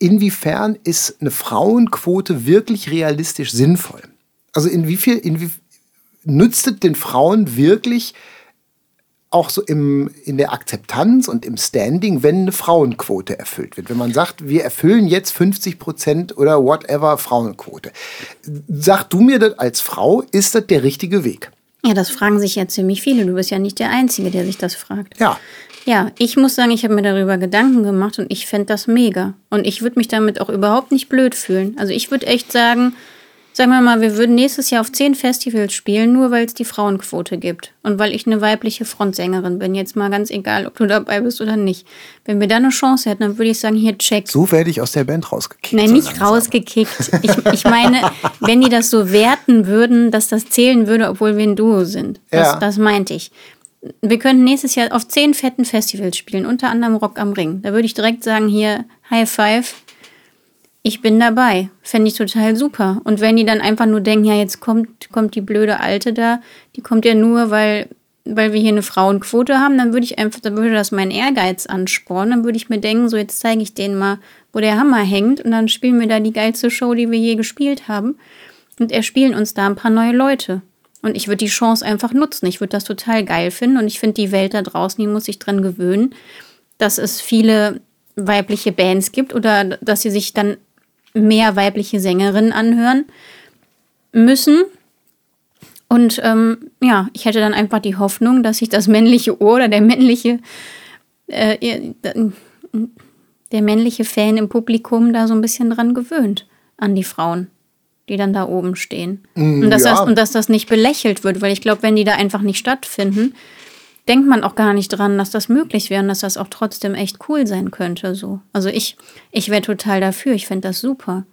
inwiefern ist eine Frauenquote wirklich realistisch sinnvoll? Also inwiefern, inwie, nützt es den Frauen wirklich auch so im, in der Akzeptanz und im Standing, wenn eine Frauenquote erfüllt wird. Wenn man sagt, wir erfüllen jetzt 50 Prozent oder whatever Frauenquote. Sag du mir das als Frau, ist das der richtige Weg? Ja, das fragen sich ja ziemlich viele. Du bist ja nicht der Einzige, der sich das fragt. Ja. Ja, ich muss sagen, ich habe mir darüber Gedanken gemacht und ich fände das mega. Und ich würde mich damit auch überhaupt nicht blöd fühlen. Also ich würde echt sagen, sagen wir mal, wir würden nächstes Jahr auf zehn Festivals spielen, nur weil es die Frauenquote gibt. Und weil ich eine weibliche Frontsängerin bin. Jetzt mal ganz egal, ob du dabei bist oder nicht. Wenn wir da eine Chance hätten, dann würde ich sagen, hier, check. So werde ich aus der Band rausgekickt. Nein, nicht so rausgekickt. Ich, ich meine, wenn die das so werten würden, dass das zählen würde, obwohl wir ein Duo sind. Das, ja. das meinte ich wir könnten nächstes Jahr auf zehn fetten Festivals spielen, unter anderem Rock am Ring. Da würde ich direkt sagen, hier, High Five, ich bin dabei. Fände ich total super. Und wenn die dann einfach nur denken, ja, jetzt kommt, kommt die blöde Alte da, die kommt ja nur, weil, weil wir hier eine Frauenquote haben, dann würde ich einfach, dann würde das meinen Ehrgeiz anspornen. Dann würde ich mir denken, so jetzt zeige ich denen mal, wo der Hammer hängt und dann spielen wir da die geilste Show, die wir je gespielt haben. Und erspielen uns da ein paar neue Leute. Und ich würde die Chance einfach nutzen. Ich würde das total geil finden. Und ich finde, die Welt da draußen, die muss sich dran gewöhnen, dass es viele weibliche Bands gibt oder dass sie sich dann mehr weibliche Sängerinnen anhören müssen. Und ähm, ja, ich hätte dann einfach die Hoffnung, dass sich das männliche Ohr oder der männliche, äh, der männliche Fan im Publikum da so ein bisschen dran gewöhnt an die Frauen die dann da oben stehen. Mm, und, dass ja. das, und dass das nicht belächelt wird, weil ich glaube, wenn die da einfach nicht stattfinden, denkt man auch gar nicht dran, dass das möglich wäre und dass das auch trotzdem echt cool sein könnte. So. Also ich, ich wäre total dafür, ich fände das super.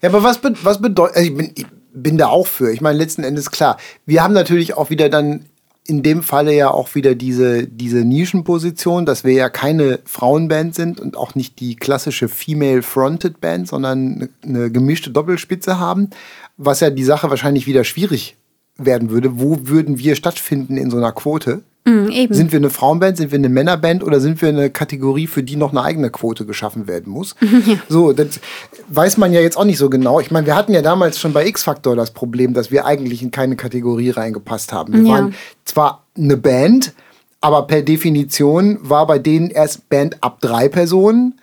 Ja, aber was, be was bedeutet, also ich bin, ich bin da auch für. Ich meine, letzten Endes klar, wir haben natürlich auch wieder dann in dem Falle ja auch wieder diese, diese Nischenposition, dass wir ja keine Frauenband sind und auch nicht die klassische Female-Fronted Band, sondern eine gemischte Doppelspitze haben, was ja die Sache wahrscheinlich wieder schwierig werden würde. Wo würden wir stattfinden in so einer Quote? Mhm. Sind wir eine Frauenband, sind wir eine Männerband oder sind wir eine Kategorie, für die noch eine eigene Quote geschaffen werden muss? So, das weiß man ja jetzt auch nicht so genau. Ich meine, wir hatten ja damals schon bei X-Factor das Problem, dass wir eigentlich in keine Kategorie reingepasst haben. Wir Ja. waren zwar eine Band, aber per Definition war bei denen erst Band ab drei Personen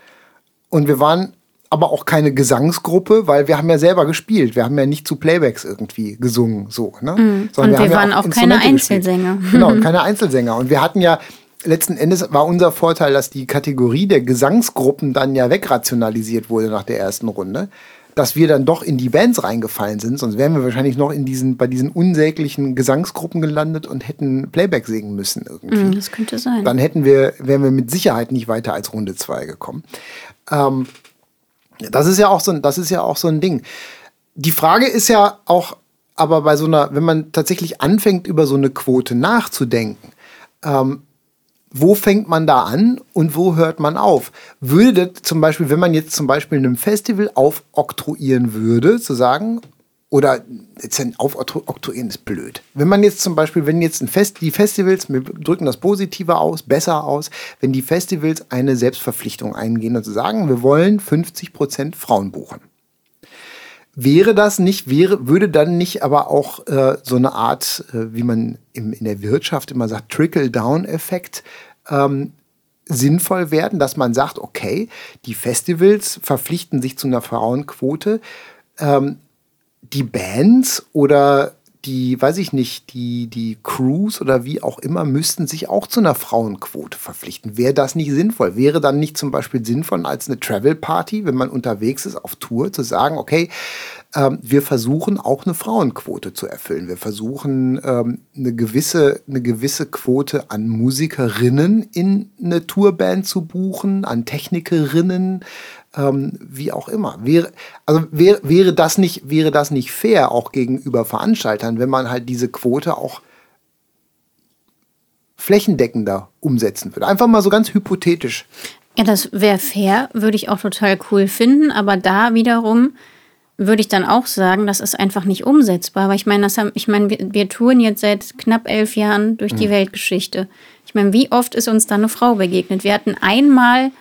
und wir waren aber auch keine Gesangsgruppe, weil wir haben ja selber gespielt. Wir haben ja nicht zu Playbacks irgendwie gesungen, so. Ne? Mhm. Und wir haben ja waren auch keine gespielt. Einzelsänger. Genau, keine Einzelsänger. Und wir hatten ja, letzten Endes war unser Vorteil, dass die Kategorie der Gesangsgruppen dann ja wegrationalisiert wurde nach der ersten Runde. Dass wir dann doch in die Bands reingefallen sind, sonst wären wir wahrscheinlich noch in diesen, bei diesen unsäglichen Gesangsgruppen gelandet und hätten Playback singen müssen irgendwie Mhm, Das könnte sein. dann hätten wir, wären wir mit Sicherheit nicht weiter als Runde 2 gekommen. Ähm, das ist ja auch so ein, das ist ja auch so ein Ding. Die Frage ist ja auch, aber bei so einer, wenn man tatsächlich anfängt, über so eine Quote nachzudenken, ähm, wo fängt man da an und wo hört man auf? Würde zum Beispiel, wenn man jetzt zum Beispiel einem Festival aufoktroyieren würde, zu sagen, oder jetzt ein aufoktroyieren ist blöd. Wenn man jetzt zum Beispiel, wenn jetzt ein Fest, die Festivals, wir drücken das Positiver aus, besser aus, wenn die Festivals eine Selbstverpflichtung eingehen und sagen, wir wollen 50 Prozent Frauen buchen. Wäre das nicht, wäre, würde dann nicht aber auch äh, so eine Art, äh, wie man im, in der Wirtschaft immer sagt, Trickle-Down-Effekt ähm, sinnvoll werden, dass man sagt, okay, die Festivals verpflichten sich zu einer Frauenquote, ähm, die Bands oder die, weiß ich nicht, die, die Crews oder wie auch immer müssten sich auch zu einer Frauenquote verpflichten. Wäre das nicht sinnvoll? Wäre dann nicht zum Beispiel sinnvoll als eine Travel Party, wenn man unterwegs ist auf Tour, zu sagen, okay, ähm, wir versuchen auch eine Frauenquote zu erfüllen. Wir versuchen ähm, eine, gewisse, eine gewisse Quote an Musikerinnen in eine Tourband zu buchen, an Technikerinnen, ähm, wie auch immer. Wäre, also wäre, wäre, das nicht, wäre das nicht fair auch gegenüber Veranstaltern, wenn man halt diese Quote auch flächendeckender umsetzen würde? Einfach mal so ganz hypothetisch. Ja, das wäre fair, würde ich auch total cool finden, aber da wiederum würde ich dann auch sagen, das ist einfach nicht umsetzbar. Weil ich meine, das haben, ich meine, wir, wir touren jetzt seit knapp elf Jahren durch die Weltgeschichte. Ich meine, wie oft ist uns da eine Frau begegnet? Wir hatten einmal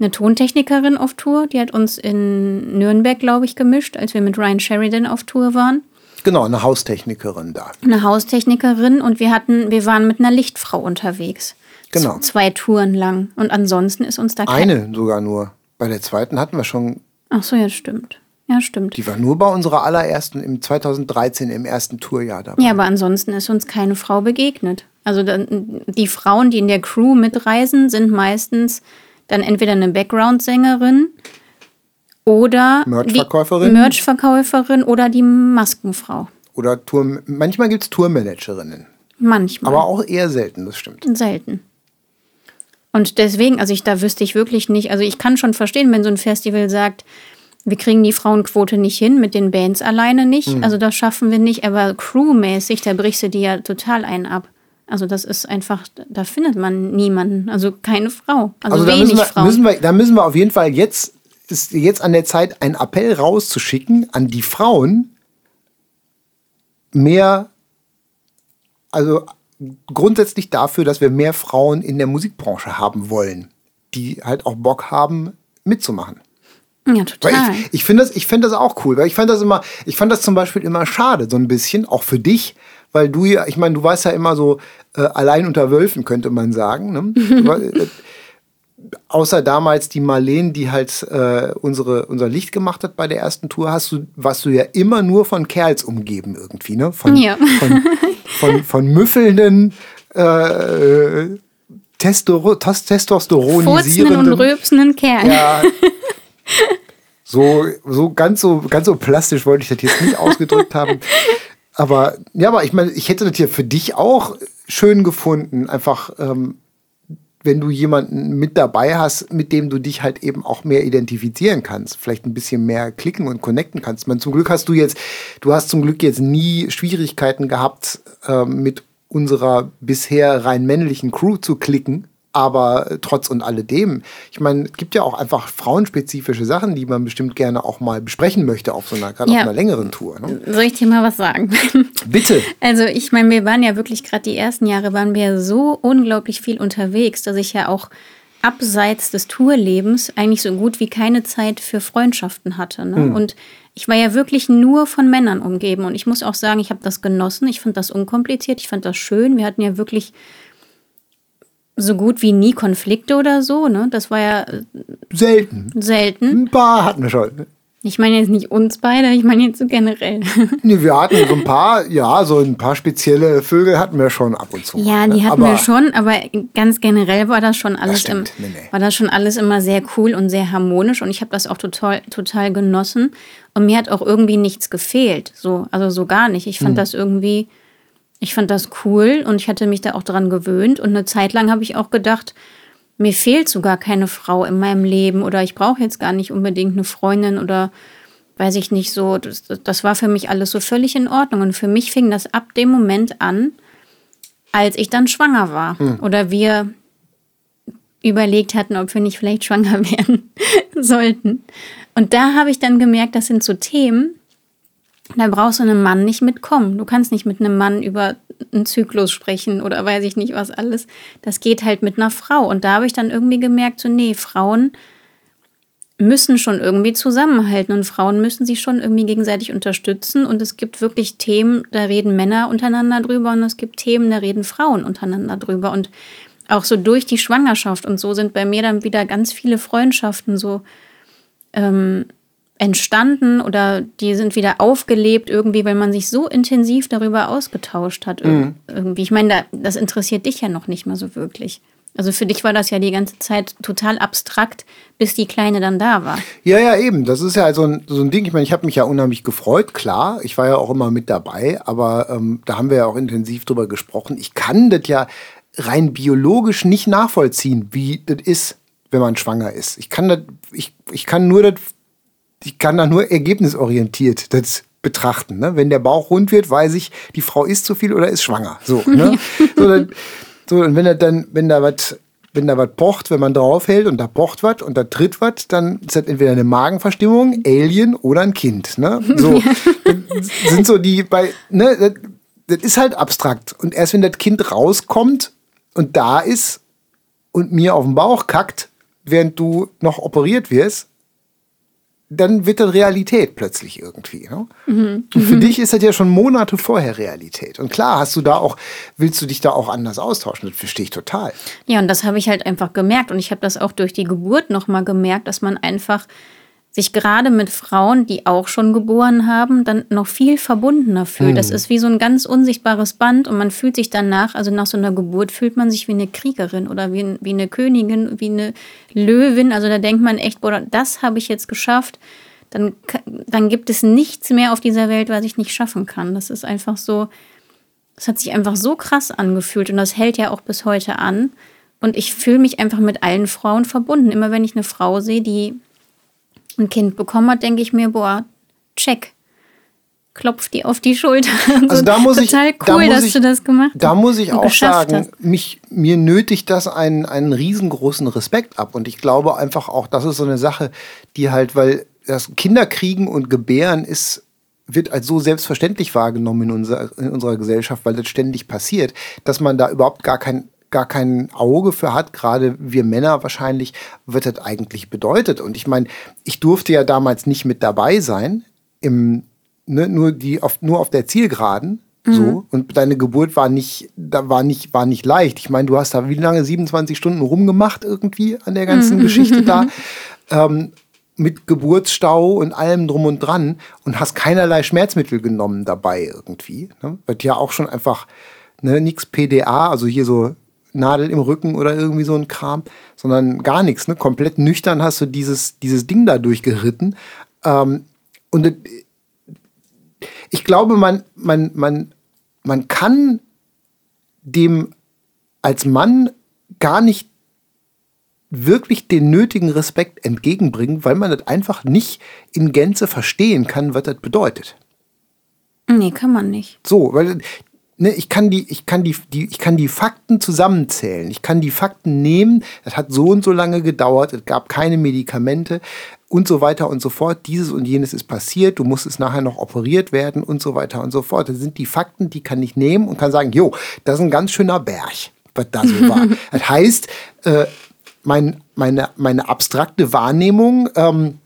eine Tontechnikerin auf Tour, die hat uns in Nürnberg, glaube ich, gemischt, als wir mit Ryan Sheridan auf Tour waren. Genau, eine Haustechnikerin da. Eine Haustechnikerin und wir hatten, wir waren mit einer Lichtfrau unterwegs. Genau. Zwei Touren lang. Und ansonsten ist uns da kein. Eine sogar nur. Bei der zweiten hatten wir schon, Ach so, ja, stimmt. Ja, stimmt. die war nur bei unserer allerersten, im 2013, im ersten Tourjahr dabei. Ja, aber ansonsten ist uns keine Frau begegnet. Also die Frauen, die in der Crew mitreisen, sind meistens dann entweder eine Background-Sängerin oder Merch-Verkäuferin? die Merch-Verkäuferin oder die Maskenfrau. Oder Tour, manchmal gibt es Tourmanagerinnen. Manchmal. Aber auch eher selten, das stimmt. selten. Und deswegen, also ich, da wüsste ich wirklich nicht, also ich kann schon verstehen, wenn so ein Festival sagt, wir kriegen die Frauenquote nicht hin, mit den Bands alleine nicht, Mhm. also das schaffen wir nicht, aber crewmäßig, da brichst du die ja total einen ab. Also das ist einfach, da findet man niemanden, also keine Frau, also, Also wenig müssen wir, Frauen. müssen wir, da müssen wir auf jeden Fall jetzt, ist jetzt an der Zeit, einen Appell rauszuschicken an die Frauen, mehr, also grundsätzlich dafür, dass wir mehr Frauen in der Musikbranche haben wollen, die halt auch Bock haben, mitzumachen. ja, Weil total. ich, ich finde das, ich find das auch cool, weil ich fand das immer, ich fand das zum Beispiel immer schade, so ein bisschen, auch für dich, weil du ja, ich meine, du warst ja immer so äh, allein unter Wölfen, könnte man sagen. Ne? War- äh, Außer damals die Marlene, die halt äh, unsere, unser Licht gemacht hat bei der ersten Tour, hast du, warst du ja immer nur von Kerls umgeben irgendwie, ne? Von, Ja. von, von, von müffelnden, äh, Testoro, tes- Furzenden und testosteronisierenden rülpsenden Kerl. ja. So, so ganz so ganz so plastisch wollte ich das jetzt nicht ausgedrückt haben. Aber ja, aber ich meine, ich hätte das hier für dich auch schön gefunden. Einfach, ähm, wenn du jemanden mit dabei hast, mit dem du dich halt eben auch mehr identifizieren kannst, vielleicht ein bisschen mehr klicken und connecten kannst. Meine, zum Glück hast du jetzt, du hast zum Glück jetzt nie Schwierigkeiten gehabt, ähm, mit unserer bisher rein männlichen Crew zu klicken. Aber trotz und alledem, ich meine, es gibt ja auch einfach frauenspezifische Sachen, die man bestimmt gerne auch mal besprechen möchte auf so einer, gerade Ja. auf einer längeren Tour. Ne? Soll ich dir mal was sagen? Bitte. Also ich meine, wir waren ja wirklich gerade die ersten Jahre, waren wir ja so unglaublich viel unterwegs, dass ich ja auch abseits des Tourlebens eigentlich so gut wie keine Zeit für Freundschaften hatte. Ne? Und ich war ja wirklich nur von Männern umgeben. Und ich muss auch sagen, ich habe das genossen. Ich fand das unkompliziert. Ich fand das schön. Wir hatten ja wirklich so gut wie nie Konflikte oder so. Ne? Das war ja äh, Selten. selten. Ein paar hatten wir schon. Ich meine jetzt nicht uns beide, ich meine jetzt so generell. Nee, wir hatten so ein paar, ja, so ein paar spezielle Vögel hatten wir schon ab und zu. Ja, ne? die hatten Aber wir schon, aber ganz generell war das schon alles im, stimmt. Nee, nee. war das schon alles immer sehr cool und sehr harmonisch und ich habe das auch total total genossen und mir hat auch irgendwie nichts gefehlt, so also so gar nicht. Ich fand Hm. das irgendwie ich fand das cool und ich hatte mich da auch dran gewöhnt und eine Zeit lang habe ich auch gedacht, mir fehlt sogar keine Frau in meinem Leben oder ich brauche jetzt gar nicht unbedingt eine Freundin oder weiß ich nicht so. Das, das war für mich alles so völlig in Ordnung und für mich fing das ab dem Moment an, als ich dann schwanger war oder wir überlegt hatten, ob wir nicht vielleicht schwanger werden sollten. Und da habe ich dann gemerkt, das sind so Themen, da brauchst du einen Mann nicht mitkommen. Du kannst nicht mit einem Mann über einen Zyklus sprechen oder weiß ich nicht was alles. Das geht halt mit einer Frau. Und da habe ich dann irgendwie gemerkt, so nee, Frauen müssen schon irgendwie zusammenhalten und Frauen müssen sich schon irgendwie gegenseitig unterstützen. Und es gibt wirklich Themen, da reden Männer untereinander drüber und es gibt Themen, da reden Frauen untereinander drüber. Und auch so durch die Schwangerschaft und so sind bei mir dann wieder ganz viele Freundschaften so ähm, entstanden oder die sind wieder aufgelebt irgendwie, weil man sich so intensiv darüber ausgetauscht hat. ir- Irgendwie. Ich meine, da, das interessiert dich ja noch nicht mal so wirklich. Also für dich war das ja die ganze Zeit total abstrakt, bis die Kleine dann da war. Ja, ja, eben. Das ist ja so ein, so ein Ding. Ich meine, ich habe mich ja unheimlich gefreut, klar. Ich war ja auch immer mit dabei, aber ähm, da haben wir ja auch intensiv drüber gesprochen. Ich kann das ja rein biologisch nicht nachvollziehen, wie das ist, wenn man schwanger ist. Ich kann das, ich, ich kann nur das, ich kann da nur ergebnisorientiert das betrachten. Ne? Wenn der Bauch rund wird, weiß ich, die Frau isst zu viel oder ist schwanger. So, ne? so, dann, so und wenn er dann, wenn da was wenn da was pocht, wenn man draufhält und da pocht was und da tritt was, dann ist das entweder eine Magenverstimmung, Alien oder ein Kind. Ne? So sind so die bei, ne, das, das ist halt abstrakt. Und erst wenn das Kind rauskommt und da ist und mir auf den Bauch kackt, während du noch operiert wirst, dann wird das Realität plötzlich irgendwie. Ne? Und für dich ist das ja schon Monate vorher Realität. Und klar, hast du da auch, willst du dich da auch anders austauschen? Das verstehe ich total. Ja, und das habe ich halt einfach gemerkt. Und ich habe das auch durch die Geburt nochmal gemerkt, dass man einfach sich gerade mit Frauen, die auch schon geboren haben, dann noch viel verbundener fühlt. Das ist wie so ein ganz unsichtbares Band und man fühlt sich danach, also nach so einer Geburt fühlt man sich wie eine Kriegerin oder wie, wie eine Königin, wie eine Löwin. Also da denkt man echt, boah, das habe ich jetzt geschafft. Dann, dann gibt es nichts mehr auf dieser Welt, was ich nicht schaffen kann. Das ist einfach so, das hat sich einfach so krass angefühlt und das hält ja auch bis heute an. Und ich fühle mich einfach mit allen Frauen verbunden. Immer wenn ich eine Frau sehe, die ein Kind bekommen hat, denke ich mir, boah, check. Klopf die auf die Schulter. Also da muss ich, Total cool, da dass ich, du das gemacht hast. Da muss ich auch sagen, mich, mir nötigt das einen, einen riesengroßen Respekt ab. Und ich glaube einfach auch, das ist so eine Sache, die halt, weil das Kinderkriegen und Gebären ist, wird als so selbstverständlich wahrgenommen in, unser, in unserer Gesellschaft, weil das ständig passiert, dass man da überhaupt gar kein gar kein Auge für hat, gerade wir Männer wahrscheinlich, was das eigentlich bedeutet. Und ich meine, ich durfte ja damals nicht mit dabei sein, im, ne, nur, die auf, nur auf der Zielgeraden. So, und deine Geburt war nicht, da war nicht, war nicht leicht. Ich meine, du hast da wie lange? 27 Stunden rumgemacht irgendwie an der ganzen Geschichte da. Ähm, mit Geburtsstau und allem drum und dran und hast keinerlei Schmerzmittel genommen dabei irgendwie. Ne? Wird ja auch schon einfach ne, nix PDA, also hier so Nadel im Rücken oder irgendwie so ein Kram, sondern gar nichts. Ne? Komplett nüchtern hast du dieses, dieses Ding da durchgeritten. Ähm, und ich glaube, man, man, man, man kann dem als Mann gar nicht wirklich den nötigen Respekt entgegenbringen, weil man das einfach nicht in Gänze verstehen kann, was das bedeutet. Nee, kann man nicht. So, weil ne, ich kann die, ich kann die, die, ich kann die Fakten zusammenzählen. Ich kann die Fakten nehmen. Das hat so und so lange gedauert. Es gab keine Medikamente und so weiter und so fort. Dieses und jenes ist passiert. Du musst es nachher noch operiert werden und so weiter und so fort. Das sind die Fakten, die kann ich nehmen und kann sagen, jo, das ist ein ganz schöner Berg, was da so war. das heißt, äh, mein, meine, meine abstrakte Wahrnehmung, ähm,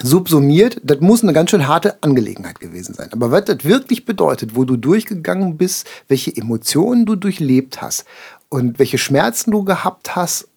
subsumiert, das muss eine ganz schön harte Angelegenheit gewesen sein. Aber was das wirklich bedeutet, wo du durchgegangen bist, welche Emotionen du durchlebt hast und welche Schmerzen du gehabt hast,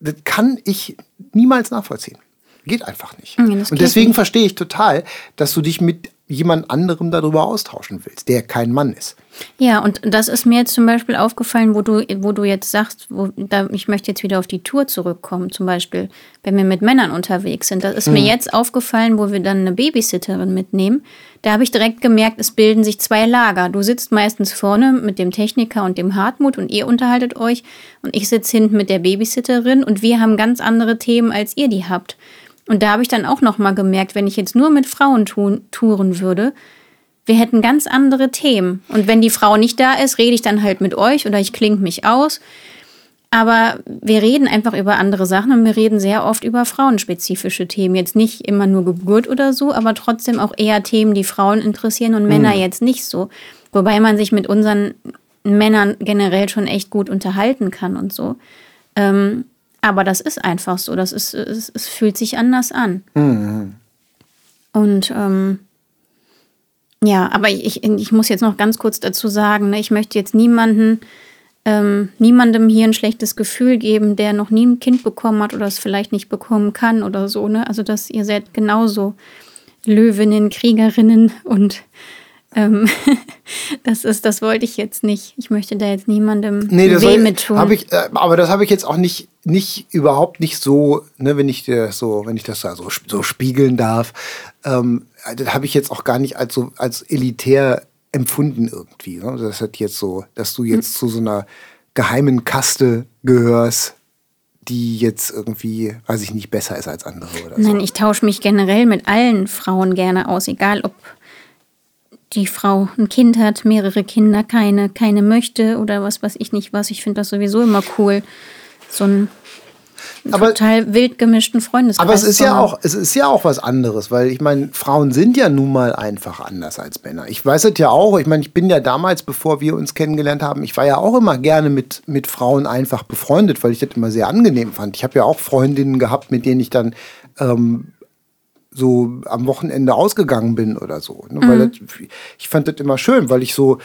das kann ich niemals nachvollziehen. Geht einfach nicht. Ja, und deswegen nicht. verstehe ich total, dass du dich mit jemand anderem darüber austauschen willst, der kein Mann ist. Ja, und das ist mir jetzt zum Beispiel aufgefallen, wo du, wo du jetzt sagst, wo, da, ich möchte jetzt wieder auf die Tour zurückkommen, zum Beispiel, wenn wir mit Männern unterwegs sind. Das ist mhm. mir jetzt aufgefallen, wo wir dann eine Babysitterin mitnehmen. Da habe ich direkt gemerkt, es bilden sich zwei Lager. Du sitzt meistens vorne mit dem Techniker und dem Hartmut und ihr unterhaltet euch und ich sitze hinten mit der Babysitterin und wir haben ganz andere Themen, als ihr die habt. Und da habe ich dann auch noch mal gemerkt, wenn ich jetzt nur mit Frauen touren würde, wir hätten ganz andere Themen. Und wenn die Frau nicht da ist, rede ich dann halt mit euch oder ich klinge mich aus. Aber wir reden einfach über andere Sachen und wir reden sehr oft über frauenspezifische Themen. Jetzt nicht immer nur Geburt oder so, aber trotzdem auch eher Themen, die Frauen interessieren und Männer mhm. jetzt nicht so. Wobei man sich mit unseren Männern generell schon echt gut unterhalten kann und so. Ähm, aber das ist einfach so. Das ist, es, es fühlt sich anders an. Mhm. Und ähm, ja, aber ich, ich muss jetzt noch ganz kurz dazu sagen, ne, ich möchte jetzt niemanden, ähm, niemandem hier ein schlechtes Gefühl geben, der noch nie ein Kind bekommen hat oder es vielleicht nicht bekommen kann oder so. Ne? Also, dass ihr seid genauso Löwinnen, Kriegerinnen und ähm, das ist, das wollte ich jetzt nicht. Ich möchte da jetzt niemandem nee, das weh mit tun. Ich, äh, aber das habe ich jetzt auch nicht, nicht überhaupt nicht so, ne, wenn ich das so, wenn ich das da so, so spiegeln darf, ähm, das habe ich jetzt auch gar nicht als so als elitär empfunden irgendwie. Ne? Das hat jetzt so, dass du jetzt hm. zu so einer geheimen Kaste gehörst, die jetzt irgendwie, weiß ich nicht, besser ist als andere oder Nein, so. ich tausche mich generell mit allen Frauen gerne aus, egal ob die Frau ein Kind hat, mehrere Kinder, keine, keine möchte oder was weiß ich nicht was. Ich finde das sowieso immer cool. So ein aber, total wild gemischten Freundeskreis. Aber es ist ja auch, es ist ja auch was anderes, weil ich meine, Frauen sind ja nun mal einfach anders als Männer. Ich weiß es ja auch, ich meine, ich bin ja damals, bevor wir uns kennengelernt haben, ich war ja auch immer gerne mit, mit Frauen einfach befreundet, weil ich das immer sehr angenehm fand. Ich habe ja auch Freundinnen gehabt, mit denen ich dann ähm, so am Wochenende ausgegangen bin oder so. Ne? Mhm. Weil das, ich fand das immer schön, weil ich so,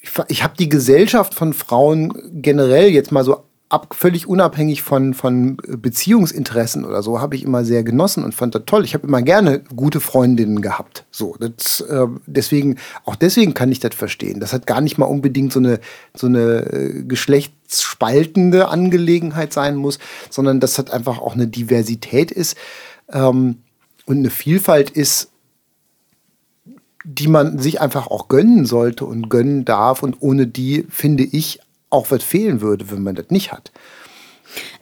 ich, ich habe die Gesellschaft von Frauen generell jetzt mal so ab, völlig unabhängig von, von Beziehungsinteressen oder so, habe ich immer sehr genossen und fand das toll. Ich habe immer gerne gute Freundinnen gehabt. So, das, äh, deswegen, auch deswegen kann ich das verstehen. Das hat gar nicht mal unbedingt so eine, so eine äh, geschlechtsspaltende Angelegenheit sein muss, sondern das hat einfach auch eine Diversität ist ähm, und eine Vielfalt ist, die man sich einfach auch gönnen sollte und gönnen darf und ohne die, finde ich, auch was fehlen würde, wenn man das nicht hat.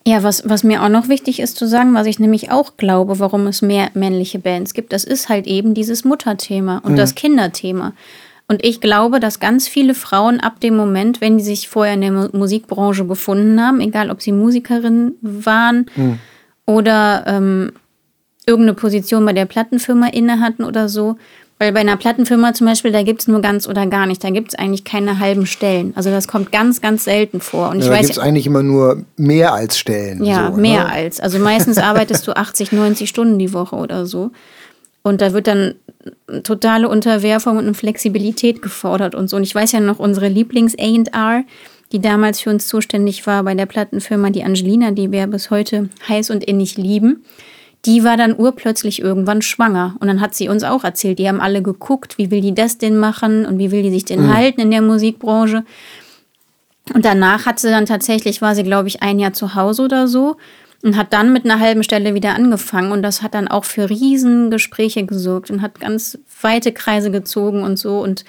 Ja, was, was mir auch noch wichtig ist zu sagen, was ich nämlich auch glaube, warum es mehr männliche Bands gibt, das ist halt eben dieses Mutterthema und mhm. das Kinderthema. Und ich glaube, dass ganz viele Frauen ab dem Moment, wenn sie sich vorher in der Musikbranche befunden haben, egal ob sie Musikerinnen waren mhm. oder ähm, irgendeine Position bei der Plattenfirma inne hatten oder so. Weil bei einer Plattenfirma zum Beispiel, da gibt es nur ganz oder gar nicht. Da gibt es eigentlich keine halben Stellen. Also das kommt ganz, ganz selten vor. Und ich ja, da gibt es eigentlich immer nur mehr als Stellen. Ja, so, mehr ne? als. Also meistens arbeitest du 80, 90 Stunden die Woche oder so. Und da wird dann totale Unterwerfung und Flexibilität gefordert und so. Und ich weiß ja noch, unsere Lieblings-A&R, die damals für uns zuständig war bei der Plattenfirma, die Angelina, die wir bis heute heiß und innig lieben die war dann urplötzlich irgendwann schwanger. Und dann hat sie uns auch erzählt, die haben alle geguckt, wie will die das denn machen und wie will die sich denn mhm. halten in der Musikbranche. Und danach hat sie dann tatsächlich, war sie, glaube ich, ein Jahr zu Hause oder so und hat dann mit einer halben Stelle wieder angefangen. Und das hat dann auch für Riesengespräche gesorgt und hat ganz weite Kreise gezogen und so. Und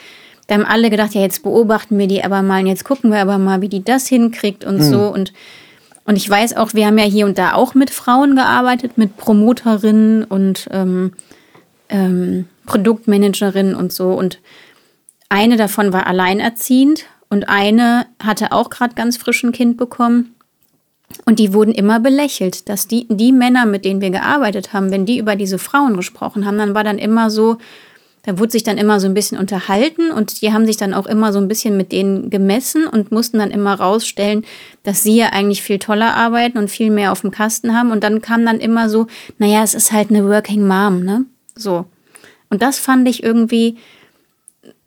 da haben alle gedacht, ja, jetzt beobachten wir die aber mal und jetzt gucken wir aber mal, wie die das hinkriegt und mhm. so. Und und ich weiß auch, wir haben ja hier und da auch mit Frauen gearbeitet, mit Promoterinnen und ähm, ähm, Produktmanagerinnen und so. Und eine davon war alleinerziehend und eine hatte auch gerade ganz frisch ein Kind bekommen. Und die wurden immer belächelt, dass die, die Männer, mit denen wir gearbeitet haben, wenn die über diese Frauen gesprochen haben, dann war dann immer so, da wurde sich dann immer so ein bisschen unterhalten und die haben sich dann auch immer so ein bisschen mit denen gemessen und mussten dann immer rausstellen, dass sie ja eigentlich viel toller arbeiten und viel mehr auf dem Kasten haben. Und dann kam dann immer so, naja, es ist halt eine Working Mom, ne? So. Und das fand ich irgendwie,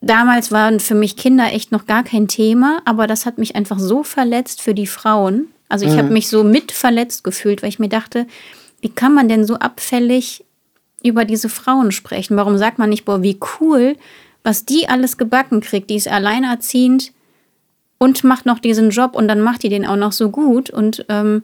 damals waren für mich Kinder echt noch gar kein Thema, aber das hat mich einfach so verletzt für die Frauen. Also ich mhm. habe mich so mit verletzt gefühlt, weil ich mir dachte, wie kann man denn so abfällig über diese Frauen sprechen? Warum sagt man nicht, boah, wie cool, was die alles gebacken kriegt? Die ist alleinerziehend und macht noch diesen Job und dann macht die den auch noch so gut. Und, ähm,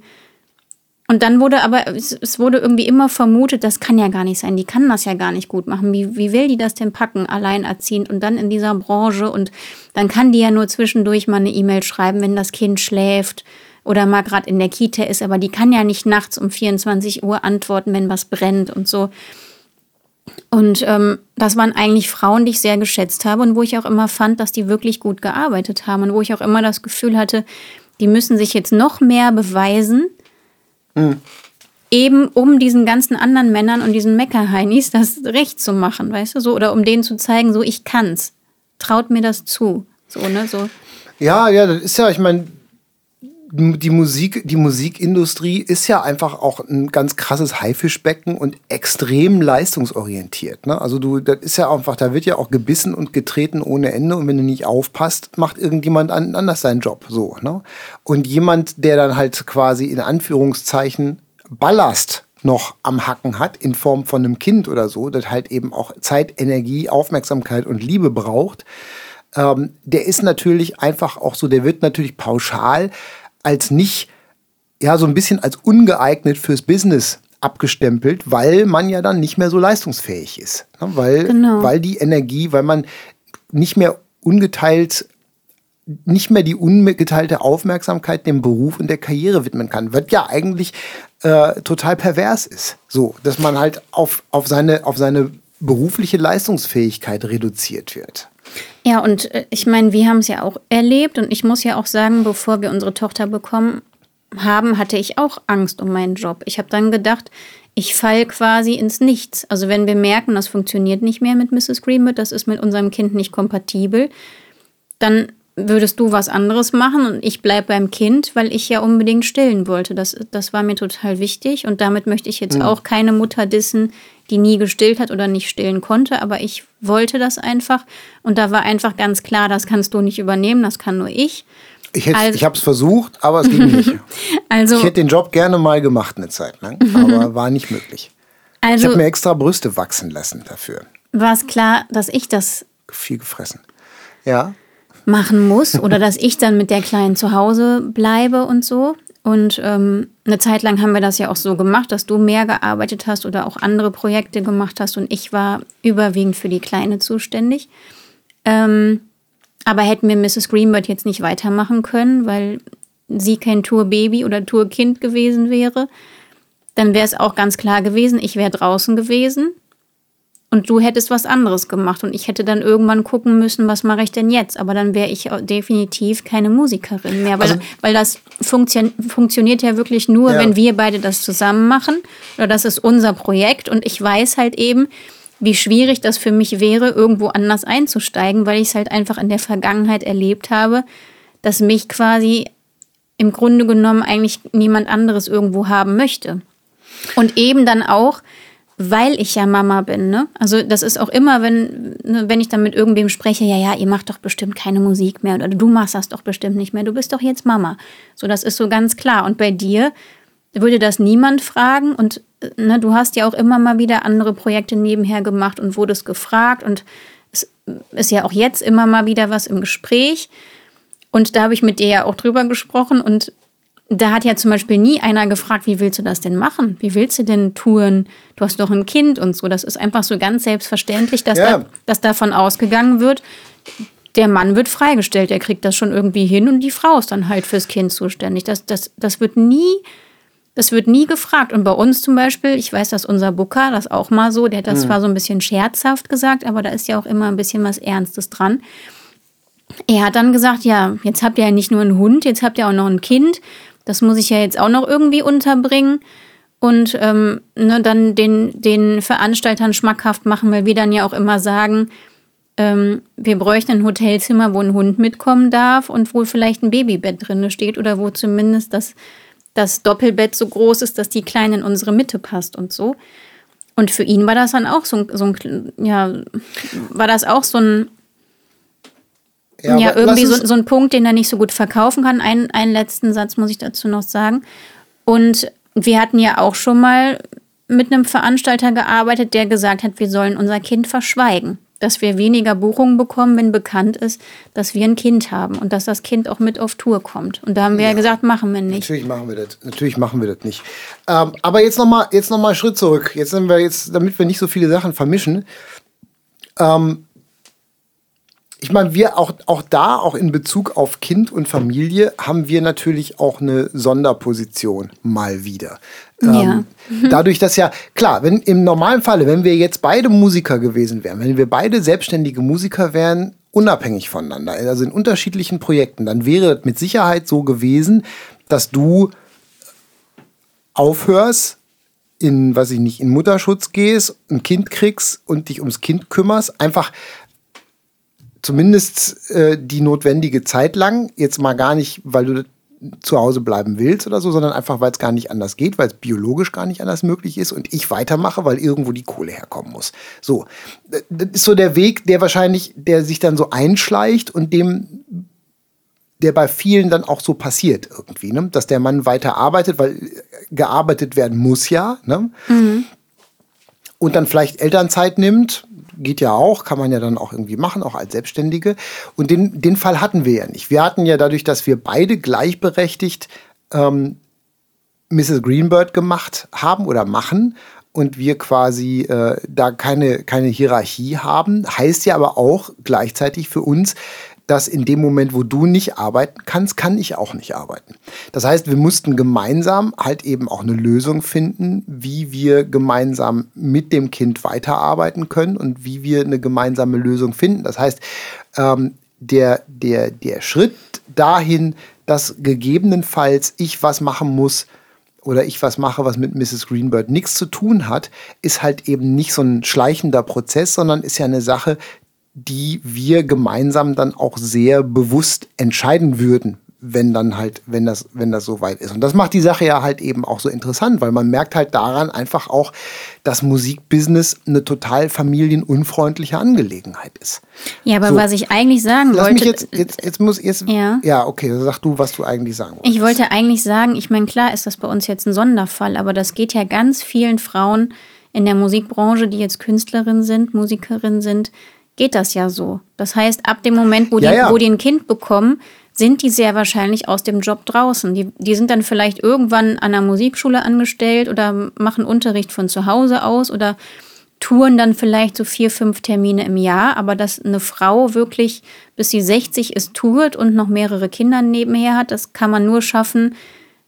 und dann wurde aber, es, wurde irgendwie immer vermutet, das kann ja gar nicht sein, die kann das ja gar nicht gut machen. Wie, wie will die das denn packen, alleinerziehend und dann in dieser Branche? Und dann kann die ja nur zwischendurch mal eine E-Mail schreiben, wenn das Kind schläft oder mal gerade in der Kita ist, aber die kann ja nicht nachts um 24 Uhr antworten, wenn was brennt und so. Und ähm, das waren eigentlich Frauen, die ich sehr geschätzt habe und wo ich auch immer fand, dass die wirklich gut gearbeitet haben und wo ich auch immer das Gefühl hatte, die müssen sich jetzt noch mehr beweisen, mhm. eben um diesen ganzen anderen Männern und diesen Meckerheinis das recht zu machen, weißt du, so oder um denen zu zeigen, so ich kann's, traut mir das zu, so ne, so. Ja, ja, das ist ja, ich meine, die Musik, die Musikindustrie ist ja einfach auch ein ganz krasses Haifischbecken und extrem leistungsorientiert. Ne? Also du, das ist ja einfach, da wird ja auch gebissen und getreten ohne Ende und wenn du nicht aufpasst, macht irgendjemand anders seinen Job. So. Ne? Und jemand, der dann halt quasi in Anführungszeichen Ballast noch am Hacken hat, in Form von einem Kind oder so, das halt eben auch Zeit, Energie, Aufmerksamkeit und Liebe braucht, ähm, der ist natürlich einfach auch so, der wird natürlich pauschal als nicht, ja, so ein bisschen als ungeeignet fürs Business abgestempelt, weil man ja dann nicht mehr so leistungsfähig ist. Ne? Weil, genau. weil die Energie, weil man nicht mehr ungeteilt nicht mehr die ungeteilte Aufmerksamkeit dem Beruf und der Karriere widmen kann, was ja eigentlich äh, total pervers ist. So, dass man halt auf, auf, seine, auf seine berufliche Leistungsfähigkeit reduziert wird. Ja, und äh, ich meine, wir haben es ja auch erlebt und ich muss ja auch sagen, bevor wir unsere Tochter bekommen haben, hatte ich auch Angst um meinen Job. Ich habe dann gedacht, ich falle quasi ins Nichts. Also wenn wir merken, das funktioniert nicht mehr mit Mrs. Greenwood, das ist mit unserem Kind nicht kompatibel, dann würdest du was anderes machen und ich bleibe beim Kind, weil ich ja unbedingt stillen wollte. Das, das war mir total wichtig und damit möchte ich jetzt mhm. auch keine Mutter dissen, die nie gestillt hat oder nicht stillen konnte, aber ich wollte das einfach und da war einfach ganz klar, das kannst du nicht übernehmen, das kann nur ich. Ich, also, ich habe es versucht, aber es ging nicht. also, ich hätte den Job gerne mal gemacht eine Zeit lang, aber war nicht möglich. Also, ich habe mir extra Brüste wachsen lassen dafür. War es klar, dass ich das viel gefressen. Ja machen muss oder dass ich dann mit der Kleinen zu Hause bleibe und so. Und ähm, eine Zeit lang haben wir das ja auch so gemacht, dass du mehr gearbeitet hast oder auch andere Projekte gemacht hast und ich war überwiegend für die Kleine zuständig. Ähm, aber hätten wir Mrs. Greenbird jetzt nicht weitermachen können, weil sie kein Tour-Baby oder Tour-Kind gewesen wäre, dann wäre es auch ganz klar gewesen, ich wäre draußen gewesen und du hättest was anderes gemacht und ich hätte dann irgendwann gucken müssen, was mache ich denn jetzt? Aber dann wäre ich definitiv keine Musikerin mehr, weil, also, weil das funktio funktioniert ja wirklich nur, ja. wenn wir beide das zusammen machen. Oder das ist unser Projekt und ich weiß halt eben, wie schwierig das für mich wäre, irgendwo anders einzusteigen, weil ich es halt einfach in der Vergangenheit erlebt habe, dass mich quasi im Grunde genommen eigentlich niemand anderes irgendwo haben möchte. Und eben dann auch, weil ich ja Mama bin. Ne? Also das ist auch immer, wenn, ne, wenn ich dann mit irgendwem spreche, ja, ja, ihr macht doch bestimmt keine Musik mehr oder du machst das doch bestimmt nicht mehr, du bist doch jetzt Mama. So, das ist so ganz klar. Und bei dir würde das niemand fragen und ne, du hast ja auch immer mal wieder andere Projekte nebenher gemacht und wurdest gefragt und es ist ja auch jetzt immer mal wieder was im Gespräch. Und da habe ich mit dir ja auch drüber gesprochen und da hat ja zum Beispiel nie einer gefragt, wie willst du das denn machen? Wie willst du denn touren? Du hast doch ein Kind und so. Das ist einfach so ganz selbstverständlich, dass, ja. da, dass davon ausgegangen wird, der Mann wird freigestellt, der kriegt das schon irgendwie hin und die Frau ist dann halt fürs Kind zuständig. Das, das, das wird nie Das wird nie gefragt. Und bei uns zum Beispiel, ich weiß, dass unser Booker das auch mal so, der hat das mhm. zwar so ein bisschen scherzhaft gesagt, aber da ist ja auch immer ein bisschen was Ernstes dran. Er hat dann gesagt, ja, jetzt habt ihr ja nicht nur einen Hund, jetzt habt ihr auch noch ein Kind. Das muss ich ja jetzt auch noch irgendwie unterbringen und ähm, ne, dann den, den Veranstaltern schmackhaft machen, weil wir dann ja auch immer sagen, ähm, wir bräuchten ein Hotelzimmer, wo ein Hund mitkommen darf und wo vielleicht ein Babybett drin steht oder wo zumindest das, das Doppelbett so groß ist, dass die Kleine in unsere Mitte passt und so. Und für ihn war das dann auch so, so ein, ja, war das auch so ein, ja, ja irgendwie so, so ein Punkt, den er nicht so gut verkaufen kann. Ein, einen letzten Satz muss ich dazu noch sagen. Und wir hatten ja auch schon mal mit einem Veranstalter gearbeitet, der gesagt hat, wir sollen unser Kind verschweigen. Dass wir weniger Buchungen bekommen, wenn bekannt ist, dass wir ein Kind haben und dass das Kind auch mit auf Tour kommt. Und da haben wir ja, ja gesagt, machen wir nicht. Natürlich machen wir das. Natürlich machen wir das nicht. Ähm, aber jetzt nochmal noch einen Schritt zurück. Jetzt sind wir jetzt, damit wir nicht so viele Sachen vermischen. Ähm, ich meine, wir auch, auch da, auch in Bezug auf Kind und Familie, haben wir natürlich auch eine Sonderposition mal wieder. Ja. Ähm, dadurch, dass ja, klar, wenn im normalen Falle, wenn wir jetzt beide Musiker gewesen wären, wenn wir beide selbstständige Musiker wären, unabhängig voneinander, also in unterschiedlichen Projekten, dann wäre es mit Sicherheit so gewesen, dass du aufhörst, in, was ich nicht, in Mutterschutz gehst, ein Kind kriegst und dich ums Kind kümmerst, einfach zumindest äh, die notwendige Zeit lang, jetzt mal gar nicht, weil du zu Hause bleiben willst oder so, sondern einfach, weil es gar nicht anders geht, weil es biologisch gar nicht anders möglich ist und ich weitermache, weil irgendwo die Kohle herkommen muss. So, das ist so der Weg, der wahrscheinlich, der sich dann so einschleicht und dem, der bei vielen dann auch so passiert irgendwie, ne? dass der Mann weiter arbeitet, weil gearbeitet werden muss ja, ne? Mhm. und dann vielleicht Elternzeit nimmt, geht ja auch, kann man ja dann auch irgendwie machen, auch als Selbstständige. Und den, den Fall hatten wir ja nicht. Wir hatten ja dadurch, dass wir beide gleichberechtigt ähm, Mrs. Greenbird gemacht haben oder machen und wir quasi äh, da keine, keine Hierarchie haben, heißt ja aber auch gleichzeitig für uns, dass in dem Moment, wo du nicht arbeiten kannst, kann ich auch nicht arbeiten. Das heißt, wir mussten gemeinsam halt eben auch eine Lösung finden, wie wir gemeinsam mit dem Kind weiterarbeiten können und wie wir eine gemeinsame Lösung finden. Das heißt, ähm, der, der, der Schritt dahin, dass gegebenenfalls ich was machen muss, oder ich was mache, was mit Mrs. Greenbird nichts zu tun hat, ist halt eben nicht so ein schleichender Prozess, sondern ist ja eine Sache, die wir gemeinsam dann auch sehr bewusst entscheiden würden, wenn dann halt, wenn das, wenn das so weit ist. Und das macht die Sache ja halt eben auch so interessant, weil man merkt halt daran einfach auch, dass Musikbusiness eine total familienunfreundliche Angelegenheit ist. Ja, aber so, was ich eigentlich sagen lass wollte. Mich jetzt, jetzt, jetzt muss jetzt. Ja. ja, okay, sag du, was du eigentlich sagen wolltest. Ich wollte eigentlich sagen, ich meine, klar ist das bei uns jetzt ein Sonderfall, aber das geht ja ganz vielen Frauen in der Musikbranche, die jetzt Künstlerin sind, Musikerin sind, geht das ja so. Das heißt, ab dem Moment, wo die, ja, ja. Wo die ein Kind bekommen, sind die sehr wahrscheinlich aus dem Job draußen. Die, die sind dann vielleicht irgendwann an einer Musikschule angestellt oder machen Unterricht von zu Hause aus oder touren dann vielleicht so vier, fünf Termine im Jahr. Aber dass eine Frau wirklich bis sie 60 ist, tourt und noch mehrere Kinder nebenher hat, das kann man nur schaffen,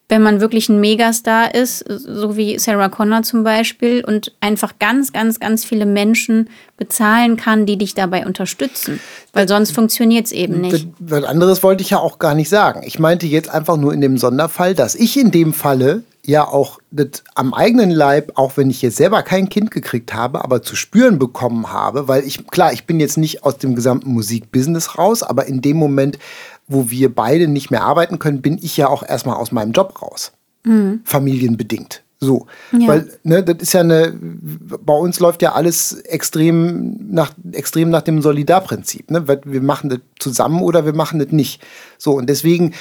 wenn man wirklich ein Megastar ist, so wie Sarah Connor zum Beispiel, und einfach ganz, ganz, ganz viele Menschen bezahlen kann, die dich dabei unterstützen. Weil sonst funktioniert es eben nicht. Was anderes wollte ich ja auch gar nicht sagen. Ich meinte jetzt einfach nur in dem Sonderfall, dass ich in dem Falle ja auch das am eigenen Leib, auch wenn ich jetzt selber kein Kind gekriegt habe, aber zu spüren bekommen habe, weil ich, klar, ich bin jetzt nicht aus dem gesamten Musikbusiness raus, aber in dem Moment wo wir beide nicht mehr arbeiten können, bin ich ja auch erstmal aus meinem Job raus. Mhm. Familienbedingt. So. Ja. Weil, ne, das ist ja eine, bei uns läuft ja alles extrem nach, extrem nach dem Solidarprinzip. Ne? Wir machen das zusammen oder wir machen das nicht. So, und deswegen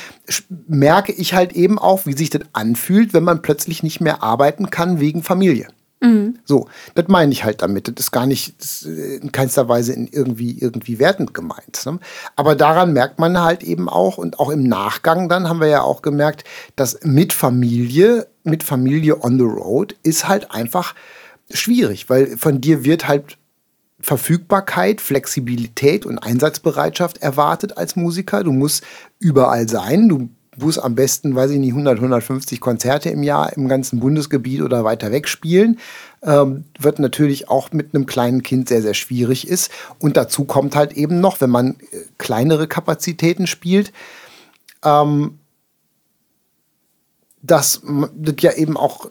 merke ich halt eben auch, wie sich das anfühlt, wenn man plötzlich nicht mehr arbeiten kann wegen Familie. Mhm. So, das meine ich halt damit. Das ist gar nicht ist äh, in keinster Weise in irgendwie, irgendwie wertend gemeint. Ne? Aber daran merkt man halt eben auch, und auch im Nachgang dann haben wir ja auch gemerkt, dass mit Familie, mit Familie on the road ist halt einfach schwierig, weil von dir wird halt Verfügbarkeit, Flexibilität und Einsatzbereitschaft erwartet als Musiker. Du musst überall sein. Du muss am besten, weiß ich nicht, 100, 150 Konzerte im Jahr im ganzen Bundesgebiet oder weiter weg spielen. Ähm, wird natürlich auch mit einem kleinen Kind sehr, sehr schwierig ist. Und dazu kommt halt eben noch, wenn man äh, kleinere Kapazitäten spielt, ähm, dass das ja eben auch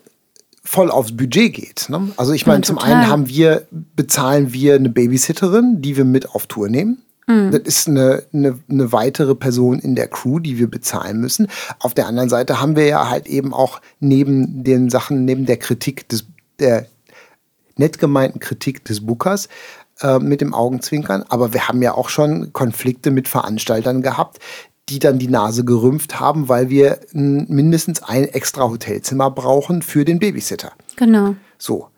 voll aufs Budget geht. Ne? Also ich meine, ja, zum einen haben wir, bezahlen wir eine Babysitterin, die wir mit auf Tour nehmen. Mhm. Das ist eine, eine, eine, weitere Person in der Crew, die wir bezahlen müssen. Auf der anderen Seite haben wir ja halt eben auch neben den Sachen, neben der Kritik des, der nett gemeinten Kritik des Bookers, äh, mit dem Augenzwinkern. Aber wir haben ja auch schon Konflikte mit Veranstaltern gehabt, die dann die Nase gerümpft haben, weil wir mindestens ein extra Hotelzimmer brauchen für den Babysitter. Genau. So.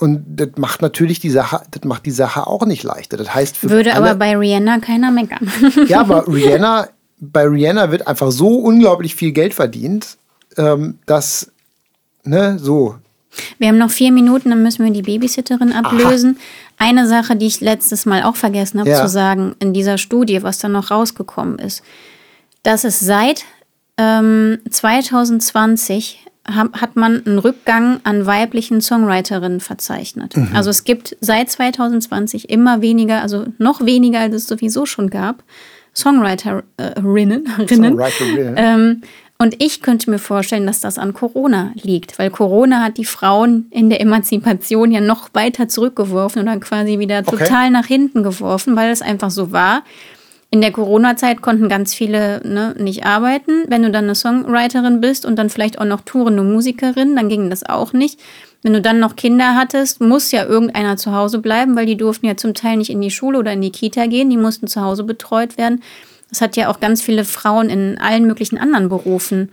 Und das macht natürlich die Sache, das macht die Sache auch nicht leichter. Das heißt, würde aber bei Rihanna keiner meckern. ja, aber Rihanna, bei Rihanna wird einfach so unglaublich viel Geld verdient, ähm, dass, ne, so. Wir haben noch vier Minuten, dann müssen wir die Babysitterin ablösen. Aha. Eine Sache, die ich letztes Mal auch vergessen habe ja. zu sagen, in dieser Studie, was da noch rausgekommen ist, dass es seit ähm, 2020 hat man einen Rückgang an weiblichen Songwriterinnen verzeichnet. Mhm. Also es gibt seit 2020 immer weniger, also noch weniger, als es sowieso schon gab, Songwriterinnen. Songwriterinnen. Ähm, und ich könnte mir vorstellen, dass das an Corona liegt, weil Corona hat die Frauen in der Emanzipation ja noch weiter zurückgeworfen oder quasi wieder okay. total nach hinten geworfen, weil es einfach so war. In der Corona-Zeit konnten ganz viele ne, nicht arbeiten. Wenn du dann eine Songwriterin bist und dann vielleicht auch noch tourende Musikerin, dann ging das auch nicht. Wenn du dann noch Kinder hattest, muss ja irgendeiner zu Hause bleiben, weil die durften ja zum Teil nicht in die Schule oder in die Kita gehen, die mussten zu Hause betreut werden. Das hat ja auch ganz viele Frauen in allen möglichen anderen Berufen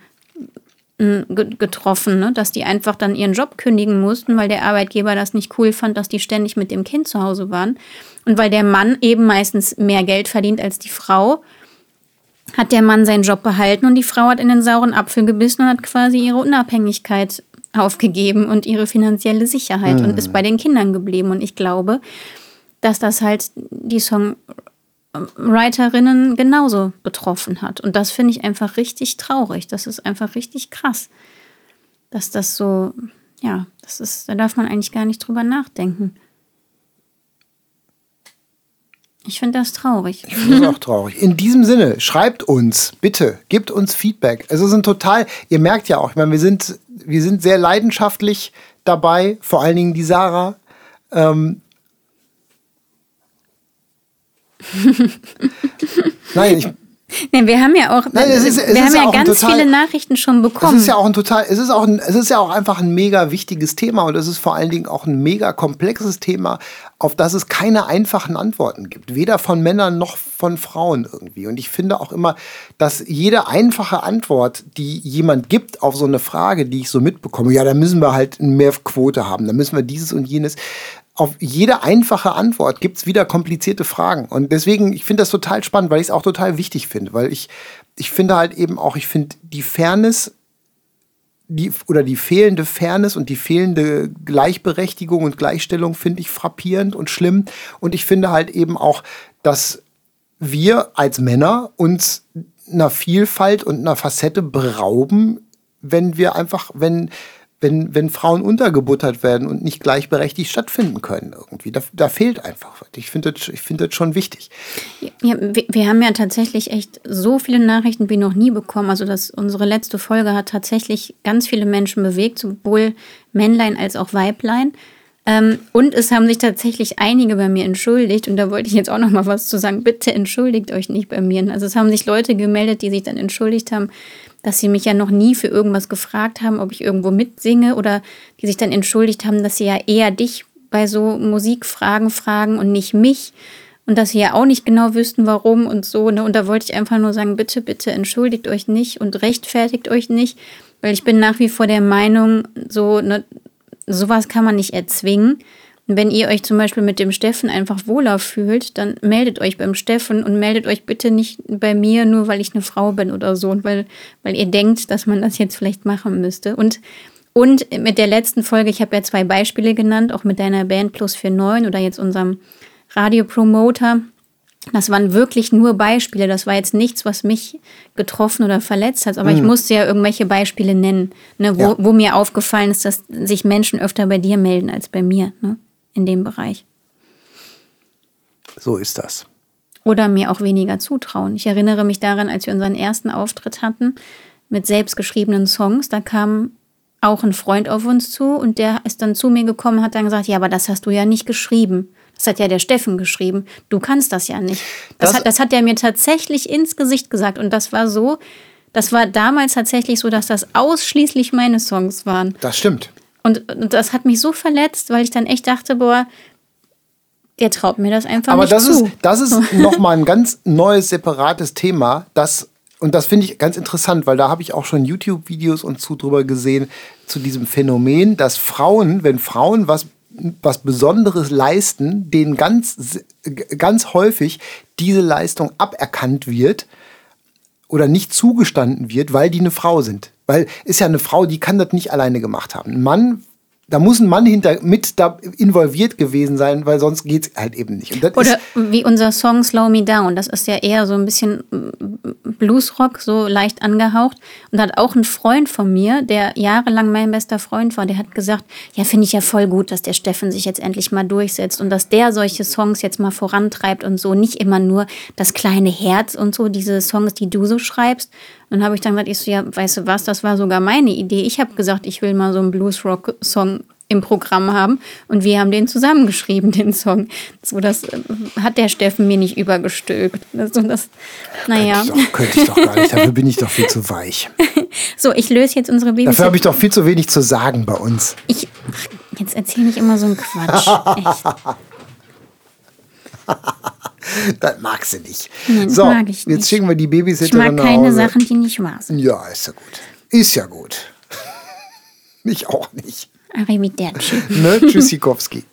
hm, getroffen, ne? dass die einfach dann ihren Job kündigen mussten, weil der Arbeitgeber das nicht cool fand, dass die ständig mit dem Kind zu Hause waren. Und weil der Mann eben meistens mehr Geld verdient als die Frau, hat der Mann seinen Job behalten und die Frau hat in den sauren Apfel gebissen und hat quasi ihre Unabhängigkeit aufgegeben und ihre finanzielle Sicherheit mhm. und ist hm. bei den Kindern geblieben. Und ich glaube, dass das halt die Song Writerinnen genauso betroffen hat. Und das finde ich einfach richtig traurig. Das ist einfach richtig krass, dass das so, ja, das ist, da darf man eigentlich gar nicht drüber nachdenken. Ich finde das traurig. Ich finde das auch traurig. In diesem Sinne, schreibt uns, bitte, gebt uns Feedback. Es ist ein total, ihr merkt ja auch, ich meine, wir sind, wir sind sehr leidenschaftlich dabei, vor allen Dingen die Sarah. Ähm, Nein, ich. Nee, wir haben ja auch, Nein, es ist, es wir haben ja, ja ganz total, viele Nachrichten schon bekommen. Es ist ja auch ein total, es ist auch ein, es ist ja auch einfach ein mega wichtiges Thema und es ist vor allen Dingen auch ein mega komplexes Thema, auf das es keine einfachen Antworten gibt, weder von Männern noch von Frauen irgendwie. Und ich finde auch immer, dass jede einfache Antwort, die jemand gibt auf so eine Frage, die ich so mitbekomme, ja, da müssen wir halt mehr Quote haben, da müssen wir dieses und jenes, auf jede einfache Antwort gibt es wieder komplizierte Fragen. Und deswegen, ich finde das total spannend, weil ich es auch total wichtig finde, weil ich, ich finde halt eben auch, ich finde die Fairness die, oder die fehlende Fairness und die fehlende Gleichberechtigung und Gleichstellung finde ich frappierend und schlimm. Und ich finde halt eben auch, dass wir als Männer uns einer Vielfalt und einer Facette berauben, wenn wir einfach, wenn, wenn, wenn Frauen untergebuttert werden und nicht gleichberechtigt stattfinden können irgendwie. Da, da fehlt einfach was. Ich finde das, find das schon wichtig. Ja, wir, wir, haben ja tatsächlich echt so viele Nachrichten wie noch nie bekommen. Also das, unsere letzte Folge hat tatsächlich ganz viele Menschen bewegt, sowohl Männlein als auch Weiblein. Ähm, und es haben sich tatsächlich einige bei mir entschuldigt. Und da wollte ich jetzt auch noch mal was zu sagen. Bitte entschuldigt euch nicht bei mir. Also es haben sich Leute gemeldet, die sich dann entschuldigt haben, dass sie mich ja noch nie für irgendwas gefragt haben, ob ich irgendwo mitsinge oder die sich dann entschuldigt haben, dass sie ja eher dich bei so Musikfragen fragen und nicht mich und dass sie ja auch nicht genau wüssten, warum und so. Ne? Und da wollte ich einfach nur sagen, bitte, bitte entschuldigt euch nicht und rechtfertigt euch nicht, weil ich bin nach wie vor der Meinung, so, ne, sowas kann man nicht erzwingen. Wenn ihr euch zum Beispiel mit dem Steffen einfach wohler fühlt, dann meldet euch beim Steffen und meldet euch bitte nicht bei mir, nur weil ich eine Frau bin oder so, und weil, weil ihr denkt, dass man das jetzt vielleicht machen müsste. Und, und mit der letzten Folge, ich habe ja zwei Beispiele genannt, auch mit deiner Band Plus 49 oder jetzt unserem Radiopromoter. Das waren wirklich nur Beispiele. Das war jetzt nichts, was mich getroffen oder verletzt hat. Aber ich musste ja irgendwelche Beispiele nennen, ne, wo, Ja. wo mir aufgefallen ist, dass sich Menschen öfter bei dir melden als bei mir ne, in dem Bereich. So ist das. Oder mir auch weniger zutrauen. Ich erinnere mich daran, als wir unseren ersten Auftritt hatten mit selbstgeschriebenen Songs, da kam auch ein Freund auf uns zu und der ist dann zu mir gekommen und hat dann gesagt, ja, aber das hast du ja nicht geschrieben. Das hat ja der Steffen geschrieben. Du kannst das ja nicht. Das, Das- hat, das hat er mir tatsächlich ins Gesicht gesagt. Und das war so, das war damals tatsächlich so, dass das ausschließlich meine Songs waren. Das stimmt. Und, und das hat mich so verletzt, weil ich dann echt dachte, boah, der traut mir das einfach Aber nicht das zu. ist, das ist nochmal ein ganz neues, separates Thema. Das, und das finde ich ganz interessant, weil da habe ich auch schon YouTube-Videos und zu drüber gesehen, zu diesem Phänomen, dass Frauen, wenn Frauen was, was Besonderes leisten, denen ganz, ganz häufig diese Leistung aberkannt wird oder nicht zugestanden wird, weil die eine Frau sind. Weil ist ja eine Frau, die kann das nicht alleine gemacht haben. Ein Mann, da muss ein Mann hinter mit da involviert gewesen sein, weil sonst geht's halt eben nicht. Oder wie unser Song Slow Me Down. Das ist ja eher so ein bisschen mm, Bluesrock, so leicht angehaucht. Und da hat auch ein Freund von mir, der jahrelang mein bester Freund war, der hat gesagt, ja, finde ich ja voll gut, dass der Steffen sich jetzt endlich mal durchsetzt und dass der solche Songs jetzt mal vorantreibt und so. Nicht immer nur das kleine Herz und so, diese Songs, die du so schreibst. Und dann habe ich dann gesagt, ich so, ja, weißt du was, das war sogar meine Idee. Ich habe gesagt, ich will mal so einen Bluesrock-Song im Programm haben und wir haben den zusammengeschrieben, den Song. So, das äh, hat der Steffen mir nicht übergestülpt. So, das, naja. Könnte ich, doch, könnte ich doch gar nicht. Dafür bin ich doch viel zu weich. So, ich löse jetzt unsere Babys. Dafür habe ich doch viel zu wenig zu sagen bei uns. Ich, jetzt erzähl nicht immer so einen Quatsch. Echt. Das mag sie nicht. Nein, so, mag ich jetzt nicht. schicken wir die Ich Babysitterin mag nach keine. Sachen, die nicht wahr sind. Ja, ist ja gut. Ist ja gut. ich auch nicht. Arrivederci. Ne? Tschüssikowski.